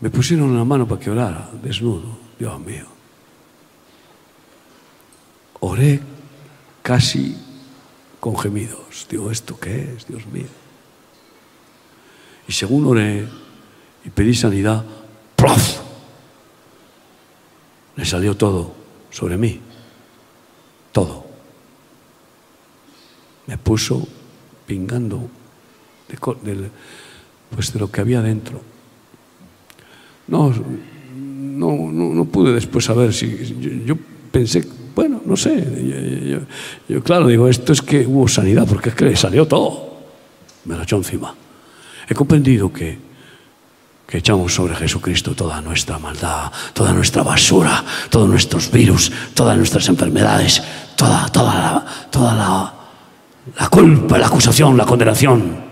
Me pusieron la mano para que orara, desnudo, Dios mío. Oré casi con gemidos. Digo, ¿esto qué es, Dios mío? Y según oré y pedí sanidad, ¡prof! Le salió todo sobre mí. Todo. Me puso pingando de, de, pues de lo que había dentro. No, no, no, no pude después saber si yo, pensé, bueno, no sé, yo, claro digo, esto es que hubo sanidad, porque es que le salió todo, me lo echó encima. He comprendido que, que echamos sobre Jesucristo toda nuestra maldad, toda nuestra basura, todos nuestros virus, todas nuestras enfermedades, toda, toda, toda la, la culpa, la acusación, la condenación.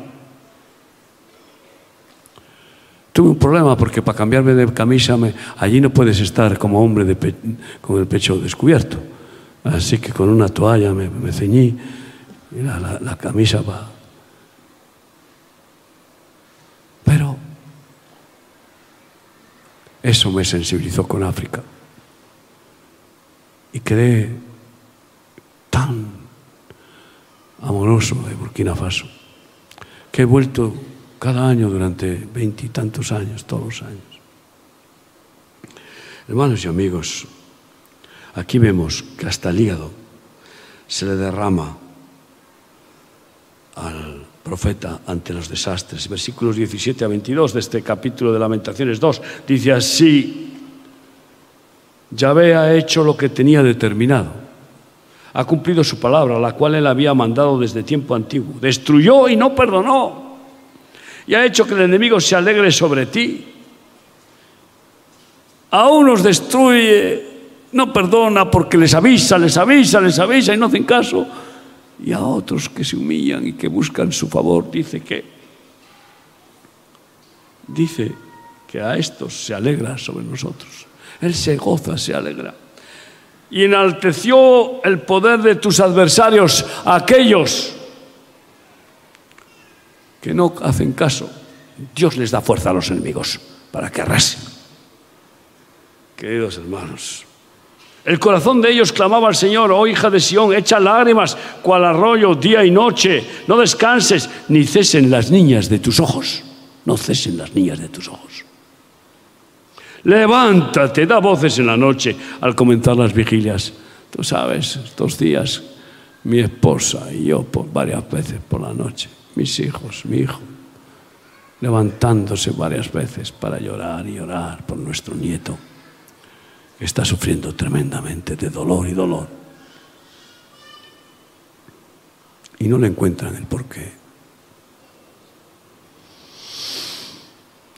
Tuve un problema porque para cambiarme de camisa allí no puedes estar como hombre con el pecho descubierto. Así que con una toalla me, me ceñí y la- la camisa va. Pero eso me sensibilizó con África. Y quedé tan amoroso de Burkina Faso que he vuelto cada año durante veintitantos años, todos los años. Hermanos y amigos, aquí vemos que hasta el hígado se le derrama al profeta ante los desastres. Versículos 17 a 22 de este capítulo de Lamentaciones 2 dice así, Yahvé ha hecho lo que tenía determinado, ha cumplido su palabra, la cual él había mandado desde tiempo antiguo, destruyó y no perdonó, y ha hecho que el enemigo se alegre sobre ti. A unos destruye, no perdona porque les avisa, les avisa, les avisa y no hacen caso. Y a otros que se humillan y que buscan su favor, dice que dice que a estos se alegra sobre nosotros. Él se goza, se alegra. Y enalteció el poder de tus adversarios, aquellos que no hacen caso. Dios les da fuerza a los enemigos para que arrasen. Queridos hermanos, el corazón de ellos clamaba al Señor, oh hija de Sión, echa lágrimas cual arroyo día y noche, no descanses, ni cesen las niñas de tus ojos, no cesen las niñas de tus ojos. Levántate, da voces en la noche al comenzar las vigilias. Tú sabes, estos días mi esposa y yo por varias veces por la noche, mis hijos, mi hijo, levantándose varias veces para llorar y llorar por nuestro nieto que está sufriendo tremendamente de dolor y dolor. Y no le encuentran el porqué.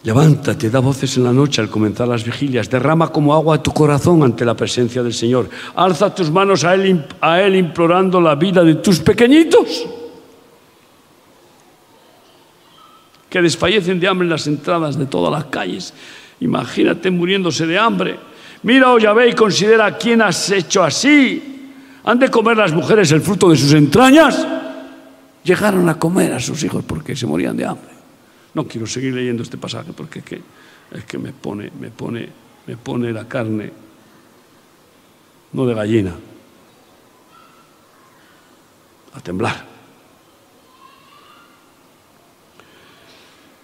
Levántate, da voces en la noche al comenzar las vigilias, derrama como agua tu corazón ante la presencia del Señor. Alza tus manos a Él, a él implorando la vida de tus pequeñitos, que desfallecen de hambre en las entradas de todas las calles. Imagínate muriéndose de hambre. Mira, oh Yahvé, y considera a quién has hecho así. ¿Han de comer las mujeres el fruto de sus entrañas? Llegaron a comer a sus hijos porque se morían de hambre. No quiero seguir leyendo este pasaje porque es que, es que me, pone, me, pone, me pone la carne, no de gallina, a temblar.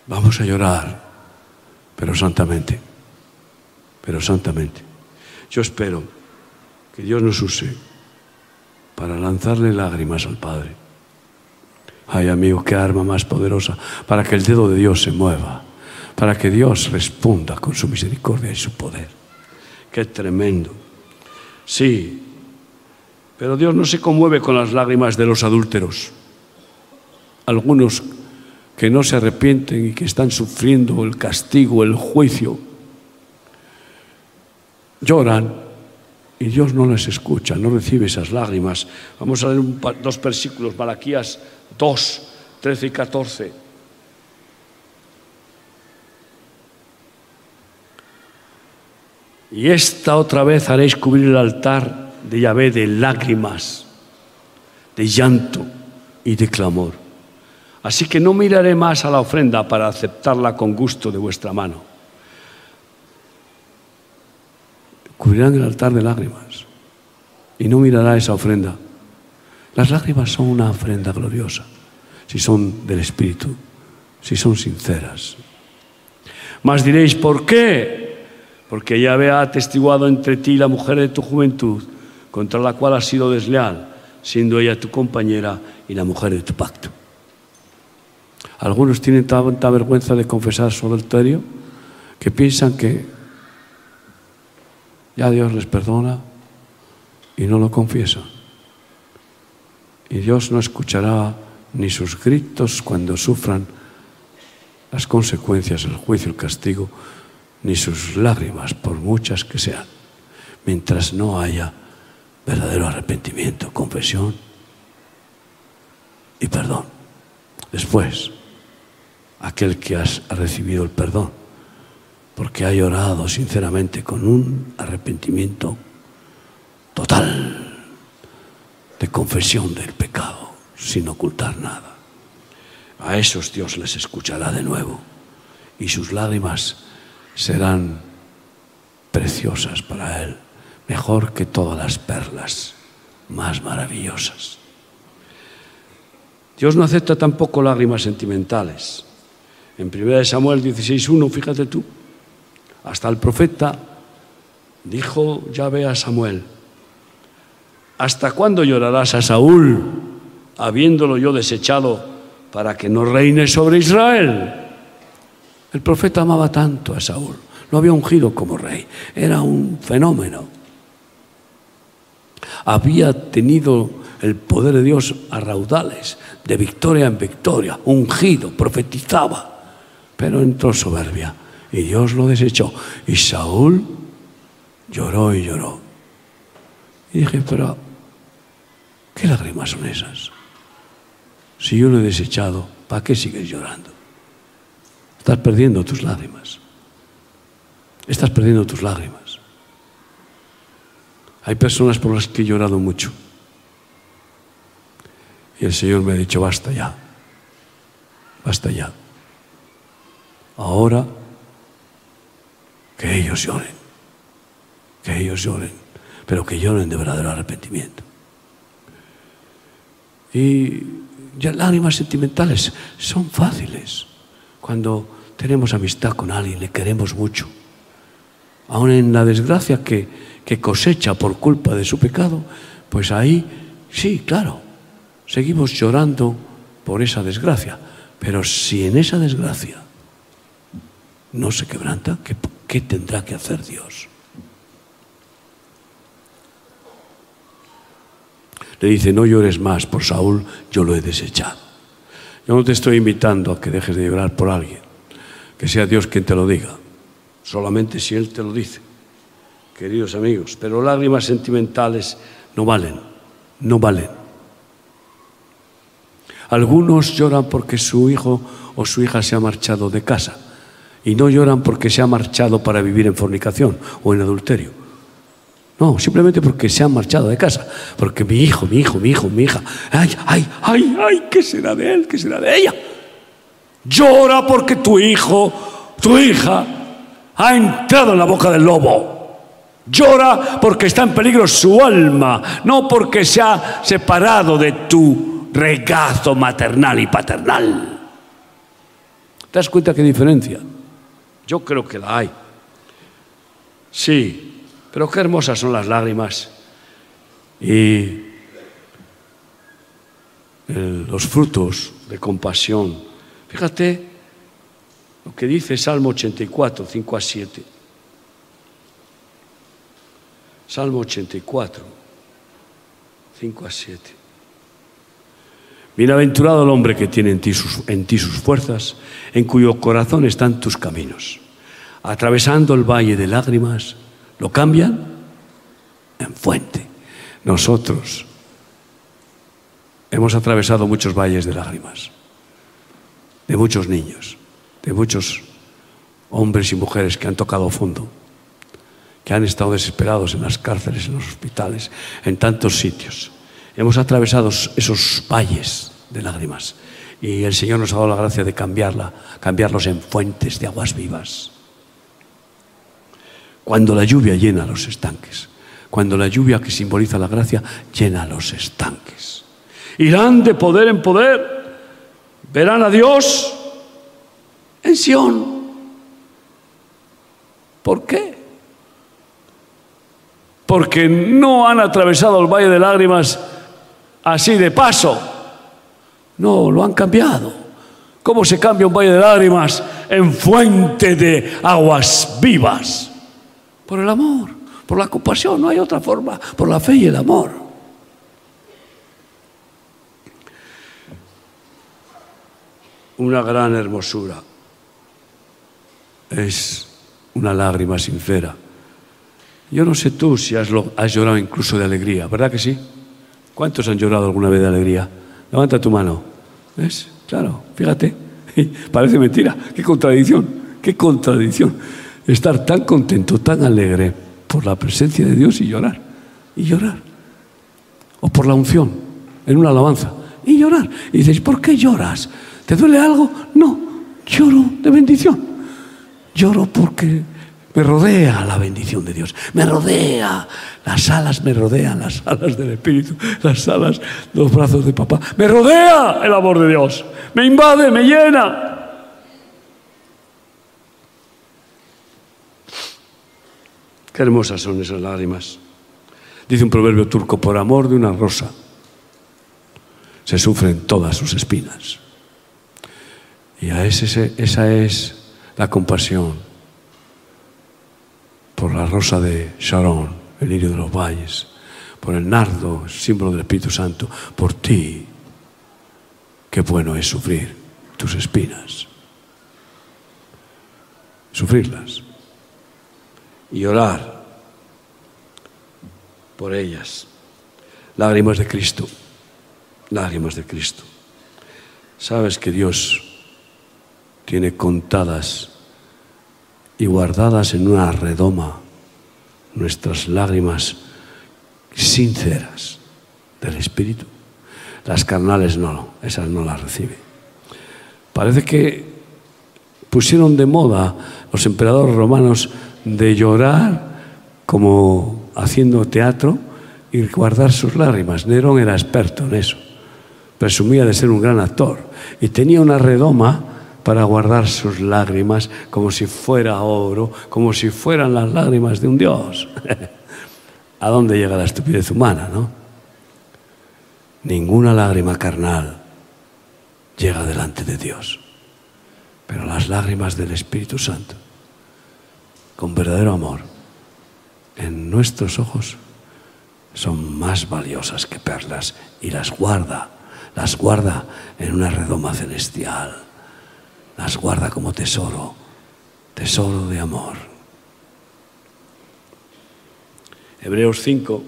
Vamos a llorar, pero santamente, pero santamente. Yo espero que Dios nos use para lanzarle lágrimas al Padre. Ay, amigo, qué arma más poderosa para que el dedo de Dios se mueva, para que Dios responda con su misericordia y su poder. Qué tremendo. Sí, pero Dios no se conmueve con las lágrimas de los adúlteros. Algunos que no se arrepienten y que están sufriendo el castigo, el juicio, lloran y Dios no les escucha, no recibe esas lágrimas. Vamos a leer dos versículos, Malaquías 2, 13 y 14. Y esta otra vez haréis cubrir el altar de Yahvé de lágrimas, de llanto y de clamor. Así que no miraré más a la ofrenda para aceptarla con gusto de vuestra mano. Cubrirán el altar de lágrimas y no mirará esa ofrenda. Las lágrimas son una ofrenda gloriosa, si son del Espíritu, si son sinceras. Mas diréis, ¿por qué? Porque Yahvé ha atestiguado entre ti la mujer de tu juventud, contra la cual has sido desleal, siendo ella tu compañera y la mujer de tu pacto. Algunos tienen tanta vergüenza de confesar su adulterio que piensan que ya Dios les perdona y no lo confiesan. Y Dios no escuchará ni sus gritos cuando sufran las consecuencias, el juicio, el castigo, ni sus lágrimas, por muchas que sean, mientras no haya verdadero arrepentimiento, confesión y perdón. Después, aquel que has recibido el perdón, porque ha llorado sinceramente con un arrepentimiento total, de confesión del pecado, sin ocultar nada. A esos Dios les escuchará de nuevo y sus lágrimas serán preciosas para Él, mejor que todas las perlas más maravillosas. Dios no acepta tampoco lágrimas sentimentales. En 1 Samuel 16.1, fíjate tú, hasta el profeta dijo ve a Samuel, ¿hasta cuándo llorarás a Saúl, habiéndolo yo desechado para que no reine sobre Israel? El profeta amaba tanto a Saúl, lo había ungido como rey, era un fenómeno. Había tenido el poder de Dios a raudales, de victoria en victoria, ungido, profetizaba, pero entró soberbia y Dios lo desechó. Y Saúl lloró y lloró. Y dije, pero, ¿qué lágrimas son esas? Si yo lo he desechado, ¿para qué sigues llorando? Estás perdiendo tus lágrimas. Estás perdiendo tus lágrimas. Hay personas por las que he llorado mucho. Y el Señor me ha dicho, basta ya, basta ya. Ahora que ellos lloren, que ellos lloren, pero que lloren de verdadero arrepentimiento. Y ya lágrimas sentimentales son fáciles cuando tenemos amistad con alguien, le queremos mucho. Aún en la desgracia que, que cosecha por culpa de su pecado, pues ahí sí, claro, seguimos llorando por esa desgracia. Pero si en esa desgracia no se quebranta, ¿qué, tendrá que hacer Dios? Le dice, no llores más por Saúl, yo lo he desechado. Yo no te estoy invitando a que dejes de llorar por alguien, que sea Dios quien te lo diga, solamente si Él te lo dice, queridos amigos. Pero lágrimas sentimentales no valen, no valen. Algunos lloran porque su hijo o su hija se ha marchado de casa y no lloran porque se ha marchado para vivir en fornicación o en adulterio. No, simplemente porque se han marchado de casa. Porque mi hijo, mi hijo, mi hijo, mi hija. Ay, ay, ay, ay, ¿qué será de él? ¿Qué será de ella? Llora porque tu hijo, tu hija, ha entrado en la boca del lobo. Llora porque está en peligro su alma, no porque se ha separado de tu regazo maternal y paternal. ¿Te das cuenta qué diferencia? Yo creo que la hay. Sí, pero qué hermosas son las lágrimas y los frutos de compasión. Fíjate lo que dice Salmo 84, 5 a 7. Salmo 84, 5 a 7. Bienaventurado el hombre que tiene en ti, sus, fuerzas, en cuyo corazón están tus caminos. Atravesando el valle de lágrimas, lo cambian en fuente. Nosotros hemos atravesado muchos valles de lágrimas, de muchos niños, de muchos hombres y mujeres que han tocado fondo, que han estado desesperados en las cárceles, en los hospitales, en tantos sitios hemos atravesado esos valles de lágrimas y el Señor nos ha dado la gracia de cambiarla, cambiarlos en fuentes de aguas vivas. Cuando la lluvia llena los estanques, cuando la lluvia que simboliza la gracia llena los estanques. Irán de poder en poder, verán a Dios en Sión. ¿Por qué? Porque no han atravesado el valle de lágrimas así de paso. No, lo han cambiado. ¿Cómo se cambia un valle de lágrimas en fuente de aguas vivas? Por el amor, por la compasión, no hay otra forma, por la fe y el amor. Una gran hermosura es una lágrima sincera. Yo no sé tú si has, has llorado incluso de alegría, ¿verdad que sí? ¿Cuántos han llorado alguna vez de alegría? Levanta tu mano. ¿Ves? Claro, fíjate. Parece mentira. Qué contradicción. Qué contradicción. Estar tan contento, tan alegre por la presencia de Dios y llorar. Y llorar. o por la unción en una alabanza y llorar. Y dices, ¿por qué lloras? ¿Te duele algo? No, lloro de bendición. Lloro porque me rodea la bendición de Dios, me rodea, las alas me rodean, las alas del Espíritu, las alas los brazos de papá, me rodea el amor de Dios, me invade, me llena. Qué hermosas son esas lágrimas. Dice un proverbio turco, por amor de una rosa se sufren todas sus espinas. Y a ese, esa es la compasión por la rosa de Sharon, el lirio de los valles, por el nardo, símbolo del Espíritu Santo, por ti. Qué bueno es sufrir tus espinas. Sufrirlas y orar por ellas. Lágrimas de Cristo, lágrimas de Cristo. Sabes que Dios tiene contadas y guardadas en una redoma nuestras lágrimas sinceras del Espíritu. Las carnales no, esas no las recibe. Parece que pusieron de moda los emperadores romanos de llorar como haciendo teatro y guardar sus lágrimas. Nerón era experto en eso. Presumía de ser un gran actor y tenía una redoma para guardar sus lágrimas como si fuera oro, como si fueran las lágrimas de un dios. ¿A dónde llega la estupidez humana, no? Ninguna lágrima carnal llega delante de Dios, pero las lágrimas del Espíritu Santo con verdadero amor, en nuestros ojos, son más valiosas que perlas y las guarda, las guarda en una redoma celestial, las guarda como tesoro, tesoro de amor. Hebreos 5,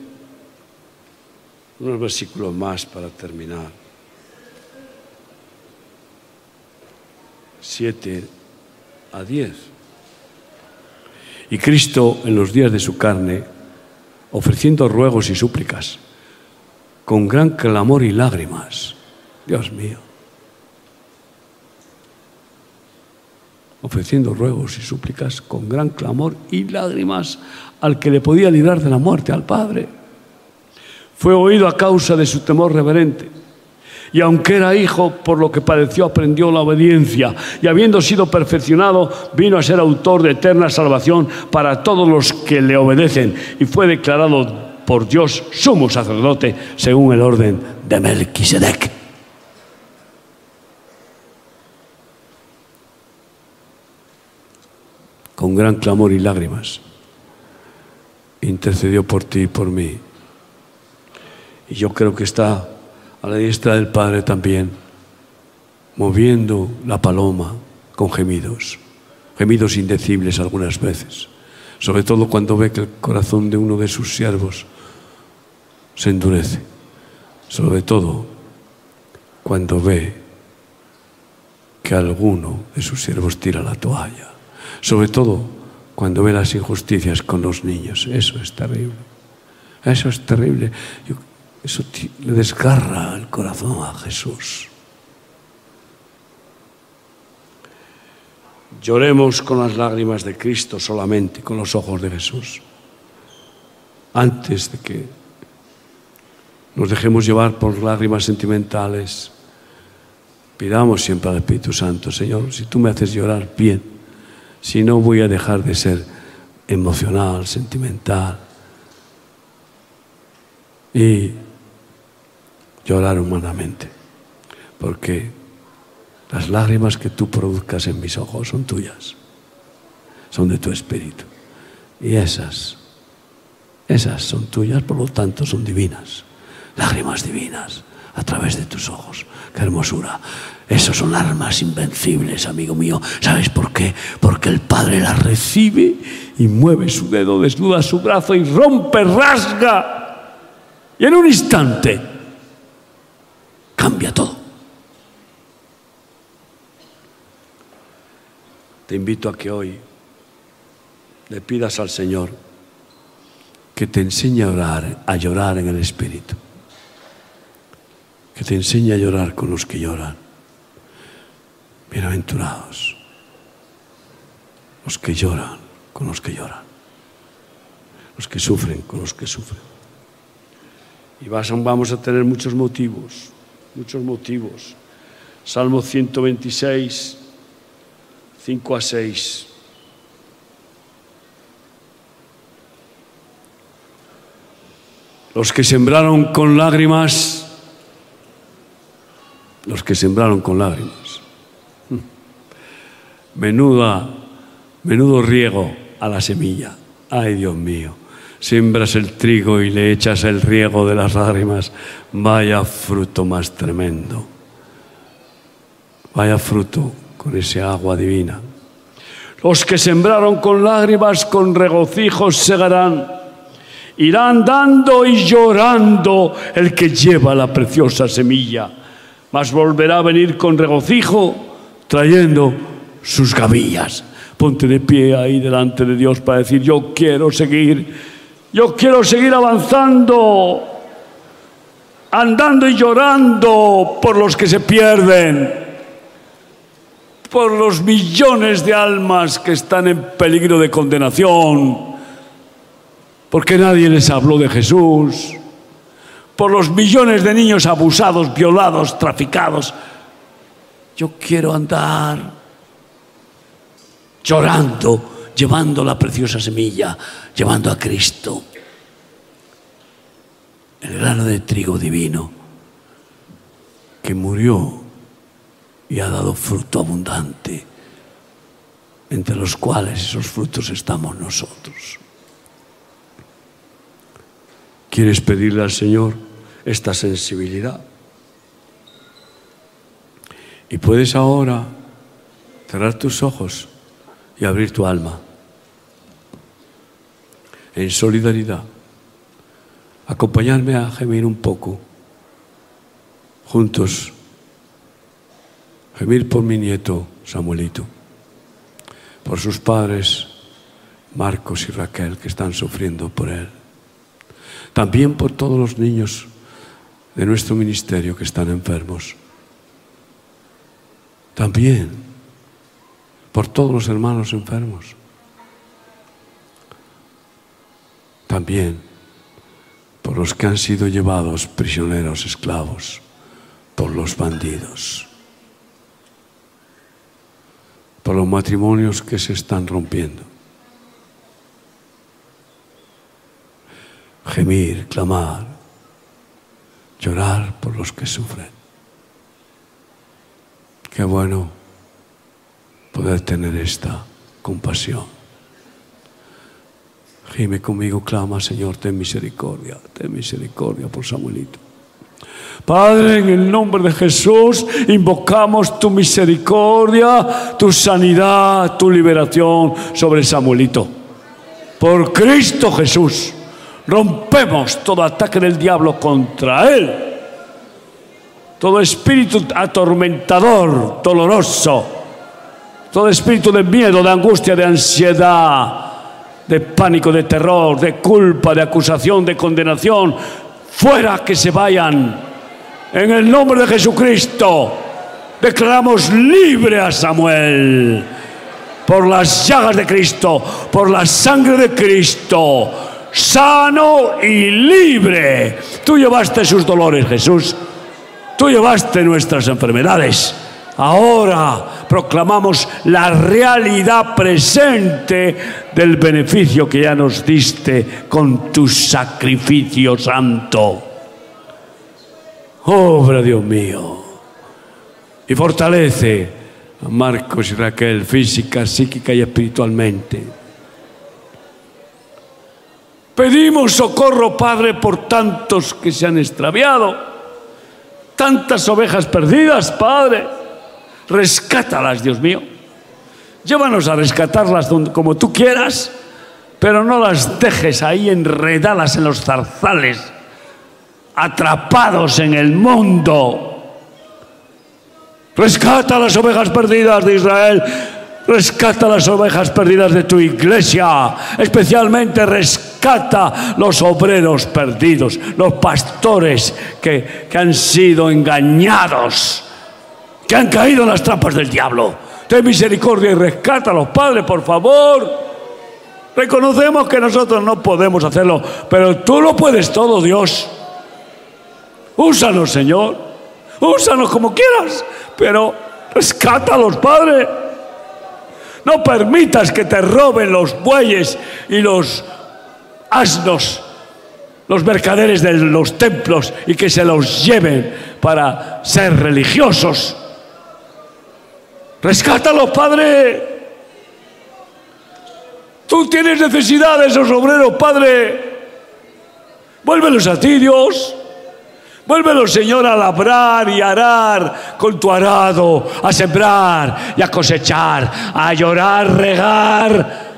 unos versículos más para terminar. 7 a 10. Y Cristo en los días de su carne, ofreciendo ruegos y súplicas, con gran clamor y lágrimas, Dios mío, ofreciendo ruegos y súplicas con gran clamor y lágrimas al que le podía librar de la muerte, al Padre. Fue oído a causa de su temor reverente y aunque era hijo, por lo que padeció, aprendió la obediencia. Y habiendo sido perfeccionado, vino a ser autor de eterna salvación para todos los que le obedecen. Y fue declarado por Dios sumo sacerdote según el orden de Melquisedec. Con gran clamor y lágrimas, intercedió por ti y por mí. Y yo creo que está a la diestra del Padre también, moviendo la paloma con gemidos, gemidos indecibles algunas veces, sobre todo cuando ve que el corazón de uno de sus siervos se endurece, sobre todo cuando ve que alguno de sus siervos tira la toalla, sobre todo cuando ve las injusticias con los niños, eso es terrible, eso es terrible. Eso le desgarra el corazón a Jesús. Lloremos con las lágrimas de Cristo solamente, con los ojos de Jesús, antes de que nos dejemos llevar por lágrimas sentimentales. Pidamos siempre al Espíritu Santo, Señor, si tú me haces llorar, bien. Si no, voy a dejar de ser emocional, sentimental. Y llorar humanamente, porque las lágrimas que tú produzcas en mis ojos son tuyas, son de tu espíritu. Y esas, esas son tuyas, por lo tanto son divinas, lágrimas divinas a través de tus ojos. Qué hermosura. Esas son armas invencibles, amigo mío. ¿Sabes por qué? Porque el Padre las recibe y mueve su dedo, desnuda su brazo y rompe, rasga. Y en un instante cambia todo. Te invito a que hoy le pidas al Señor que te enseñe a orar, a llorar en el Espíritu. Que te enseñe a llorar con los que lloran. Bienaventurados los que lloran con los que lloran, los que sufren con los que sufren. Y vamos a tener muchos motivos, muchos motivos. Salmo 126, 5 a 6. Los que sembraron con lágrimas, los que sembraron con lágrimas. Menuda, menudo riego a la semilla. Ay, Dios mío. Siembras el trigo y le echas el riego de las lágrimas. Vaya fruto más tremendo. Vaya fruto con ese agua divina. Los que sembraron con lágrimas, con regocijos segarán irán dando y llorando el que lleva la preciosa semilla, mas volverá a venir con regocijo trayendo sus gavillas. Ponte de pie ahí delante de Dios para decir, yo quiero seguir, yo quiero seguir avanzando, andando y llorando por los que se pierden, por los millones de almas que están en peligro de condenación porque nadie les habló de Jesús, por los millones de niños abusados, violados, traficados. Yo quiero andar llorando, llevando la preciosa semilla, llevando a Cristo, el grano de trigo divino, que murió y ha dado fruto abundante, entre los cuales esos frutos estamos nosotros. ¿Quieres pedirle al Señor esta sensibilidad? Y puedes ahora cerrar tus ojos y abrir tu alma en solidaridad. Acompañarme a gemir un poco, juntos, gemir por mi nieto Samuelito, por sus padres Marcos y Raquel que están sufriendo por él también por todos los niños de nuestro ministerio que están enfermos, también por todos los hermanos enfermos, también por los que han sido llevados prisioneros, esclavos, por los bandidos, por los matrimonios que se están rompiendo. Gemir, clamar, llorar por los que sufren. Qué bueno poder tener esta compasión. Gime conmigo, clama, Señor, ten misericordia, ten misericordia por Samuelito. Padre, en el nombre de Jesús, invocamos tu misericordia, tu sanidad, tu liberación sobre Samuelito. Por Cristo Jesús. Rompemos todo ataque del diablo contra él. Todo espíritu atormentador, doloroso, todo espíritu de miedo, de angustia, de ansiedad, de pánico, de terror, de culpa, de acusación, de condenación, fuera que se vayan. En el nombre de Jesucristo, declaramos libre a Samuel por las llagas de Cristo, por la sangre de Cristo sano y libre. Tú llevaste sus dolores, Jesús. Tú llevaste nuestras enfermedades. Ahora proclamamos la realidad presente del beneficio que ya nos diste con tu sacrificio santo. Obra, Dios mío. Y fortalece a Marcos y Raquel física, psíquica y espiritualmente Pedimos socorro, Padre, por tantos que se han extraviado, tantas ovejas perdidas, Padre. Rescátalas, Dios mío. Llévanos a rescatarlas como tú quieras, pero no las dejes ahí enredadas en los zarzales, atrapados en el mundo. Rescata las ovejas perdidas de Israel. Rescata las ovejas perdidas de tu iglesia. Especialmente rescata los obreros perdidos, los pastores que, que han sido engañados, que han caído en las trampas del diablo. Ten misericordia y rescata a los padres, por favor. Reconocemos que nosotros no podemos hacerlo, pero tú lo puedes todo, Dios. Úsanos, Señor. Úsanos como quieras, pero rescata a los padres. No permitas que te roben los bueyes y los asnos, los mercaderes de los templos y que se los lleven para ser religiosos. Rescátalos, Padre. Tú tienes necesidad de esos obreros, Padre. Vuélvelos a ti, Dios. Vuélvelos, Señor, a labrar y arar con tu arado, a sembrar y a cosechar, a llorar, regar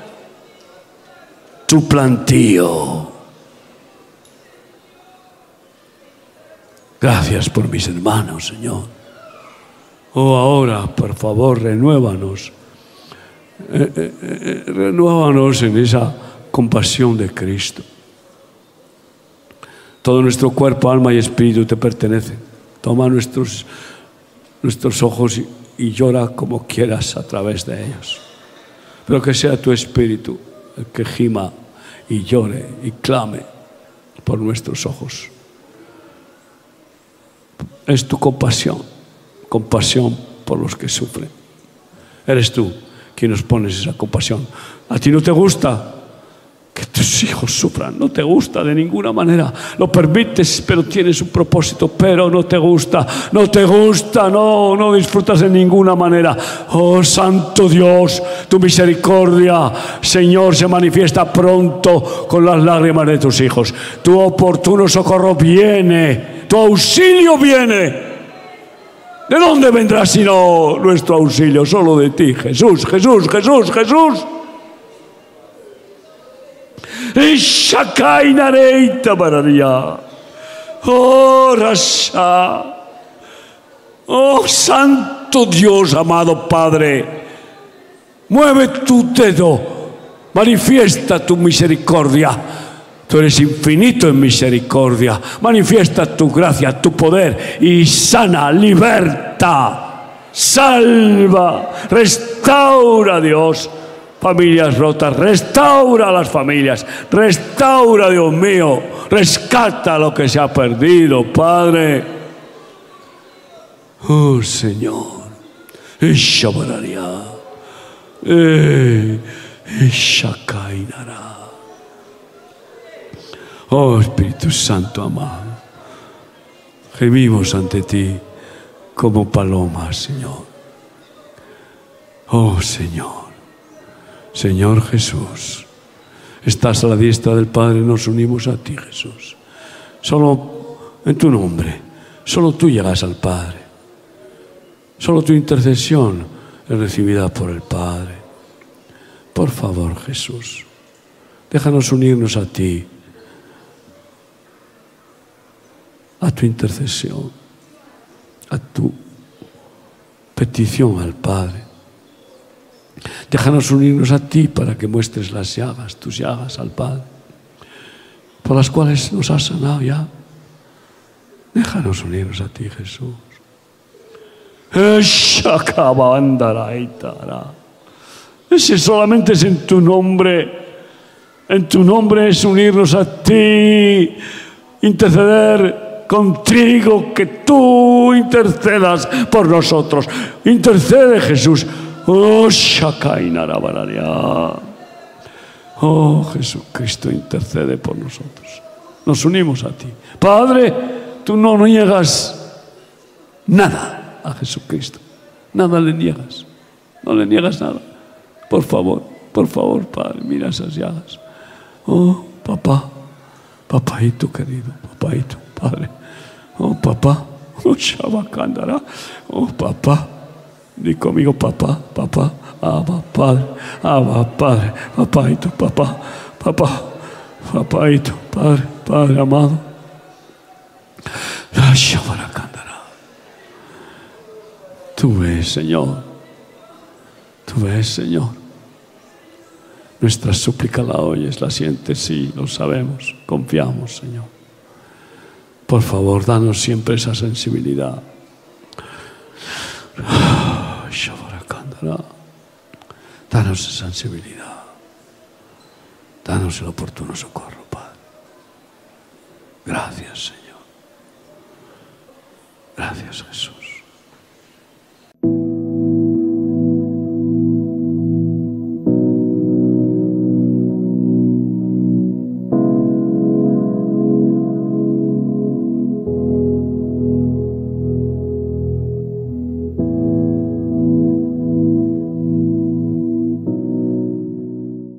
tu plantío. Gracias por mis hermanos, Señor. Oh, ahora, por favor, renuévanos. Eh, eh, eh, renuévanos en esa compasión de Cristo. Todo nuestro cuerpo, alma y espíritu te pertenecen. Toma nuestros, nuestros ojos y, y llora como quieras a través de ellos. Pero que sea tu espíritu el que gima y llore y clame por nuestros ojos. Es tu compasión, compasión por los que sufren. Eres tú quien nos pones esa compasión. ¿A ti no te gusta que tus hijos sufran? No te gusta de ninguna manera. Lo permites, pero tienes un propósito, pero no te gusta. No te gusta, no, no disfrutas de ninguna manera. Oh Santo Dios, tu misericordia, Señor, se manifiesta pronto con las lágrimas de tus hijos. Tu oportuno socorro viene, tu auxilio viene. ¿De dónde vendrá sino nuestro auxilio? Solo de ti, Jesús, Jesús, Jesús, Jesús. Oh, Rasha. Oh, Santo Dios, amado Padre. Mueve tu dedo. Manifiesta tu misericordia. Tú eres infinito en misericordia. Manifiesta tu gracia, tu poder y sana, liberta, salva, restaura, Dios familias rotas, restaura las familias, restaura, Dios mío, rescata lo que se ha perdido, Padre. Oh Señor, eh. Oh Espíritu Santo amado, gemimos ante ti como palomas, Señor. Oh Señor. Señor Jesús, estás a la diestra del Padre, nos unimos a ti, Jesús. Solo en tu nombre, solo tú llegas al Padre. Solo tu intercesión es recibida por el Padre. Por favor, Jesús, déjanos unirnos a ti, a tu intercesión, a tu petición al Padre. Déjanos unirnos a ti para que muestres las llagas, tus llagas al Padre, por las cuales nos has sanado ya. Déjanos unirnos a ti, Jesús. Ese solamente es en tu nombre. En tu nombre es unirnos a ti, interceder contigo, que tú intercedas por nosotros. Intercede, Jesús. Oh, Oh, Jesucristo intercede por nosotros. Nos unimos a ti. Padre, tú no niegas nada a Jesucristo. Nada le niegas. No le niegas nada. Por favor, por favor, Padre, mira esas llagas. Oh, papá, papaito querido, papaito, Padre. Oh, papá. Oh, Shabakandara. Oh, papá. Di conmigo, papá, papá, Abba, Padre, Abba, Padre, papaito, papá, papá, papaito, Padre, Padre amado. Tú ves, Señor. Tú ves, Señor. Nuestra súplica la oyes, la sientes, sí, lo sabemos, confiamos, Señor. Por favor, danos siempre esa sensibilidad. Danos sensibilidad. Danos el oportuno socorro, Padre. Gracias, Señor. Gracias, Jesús.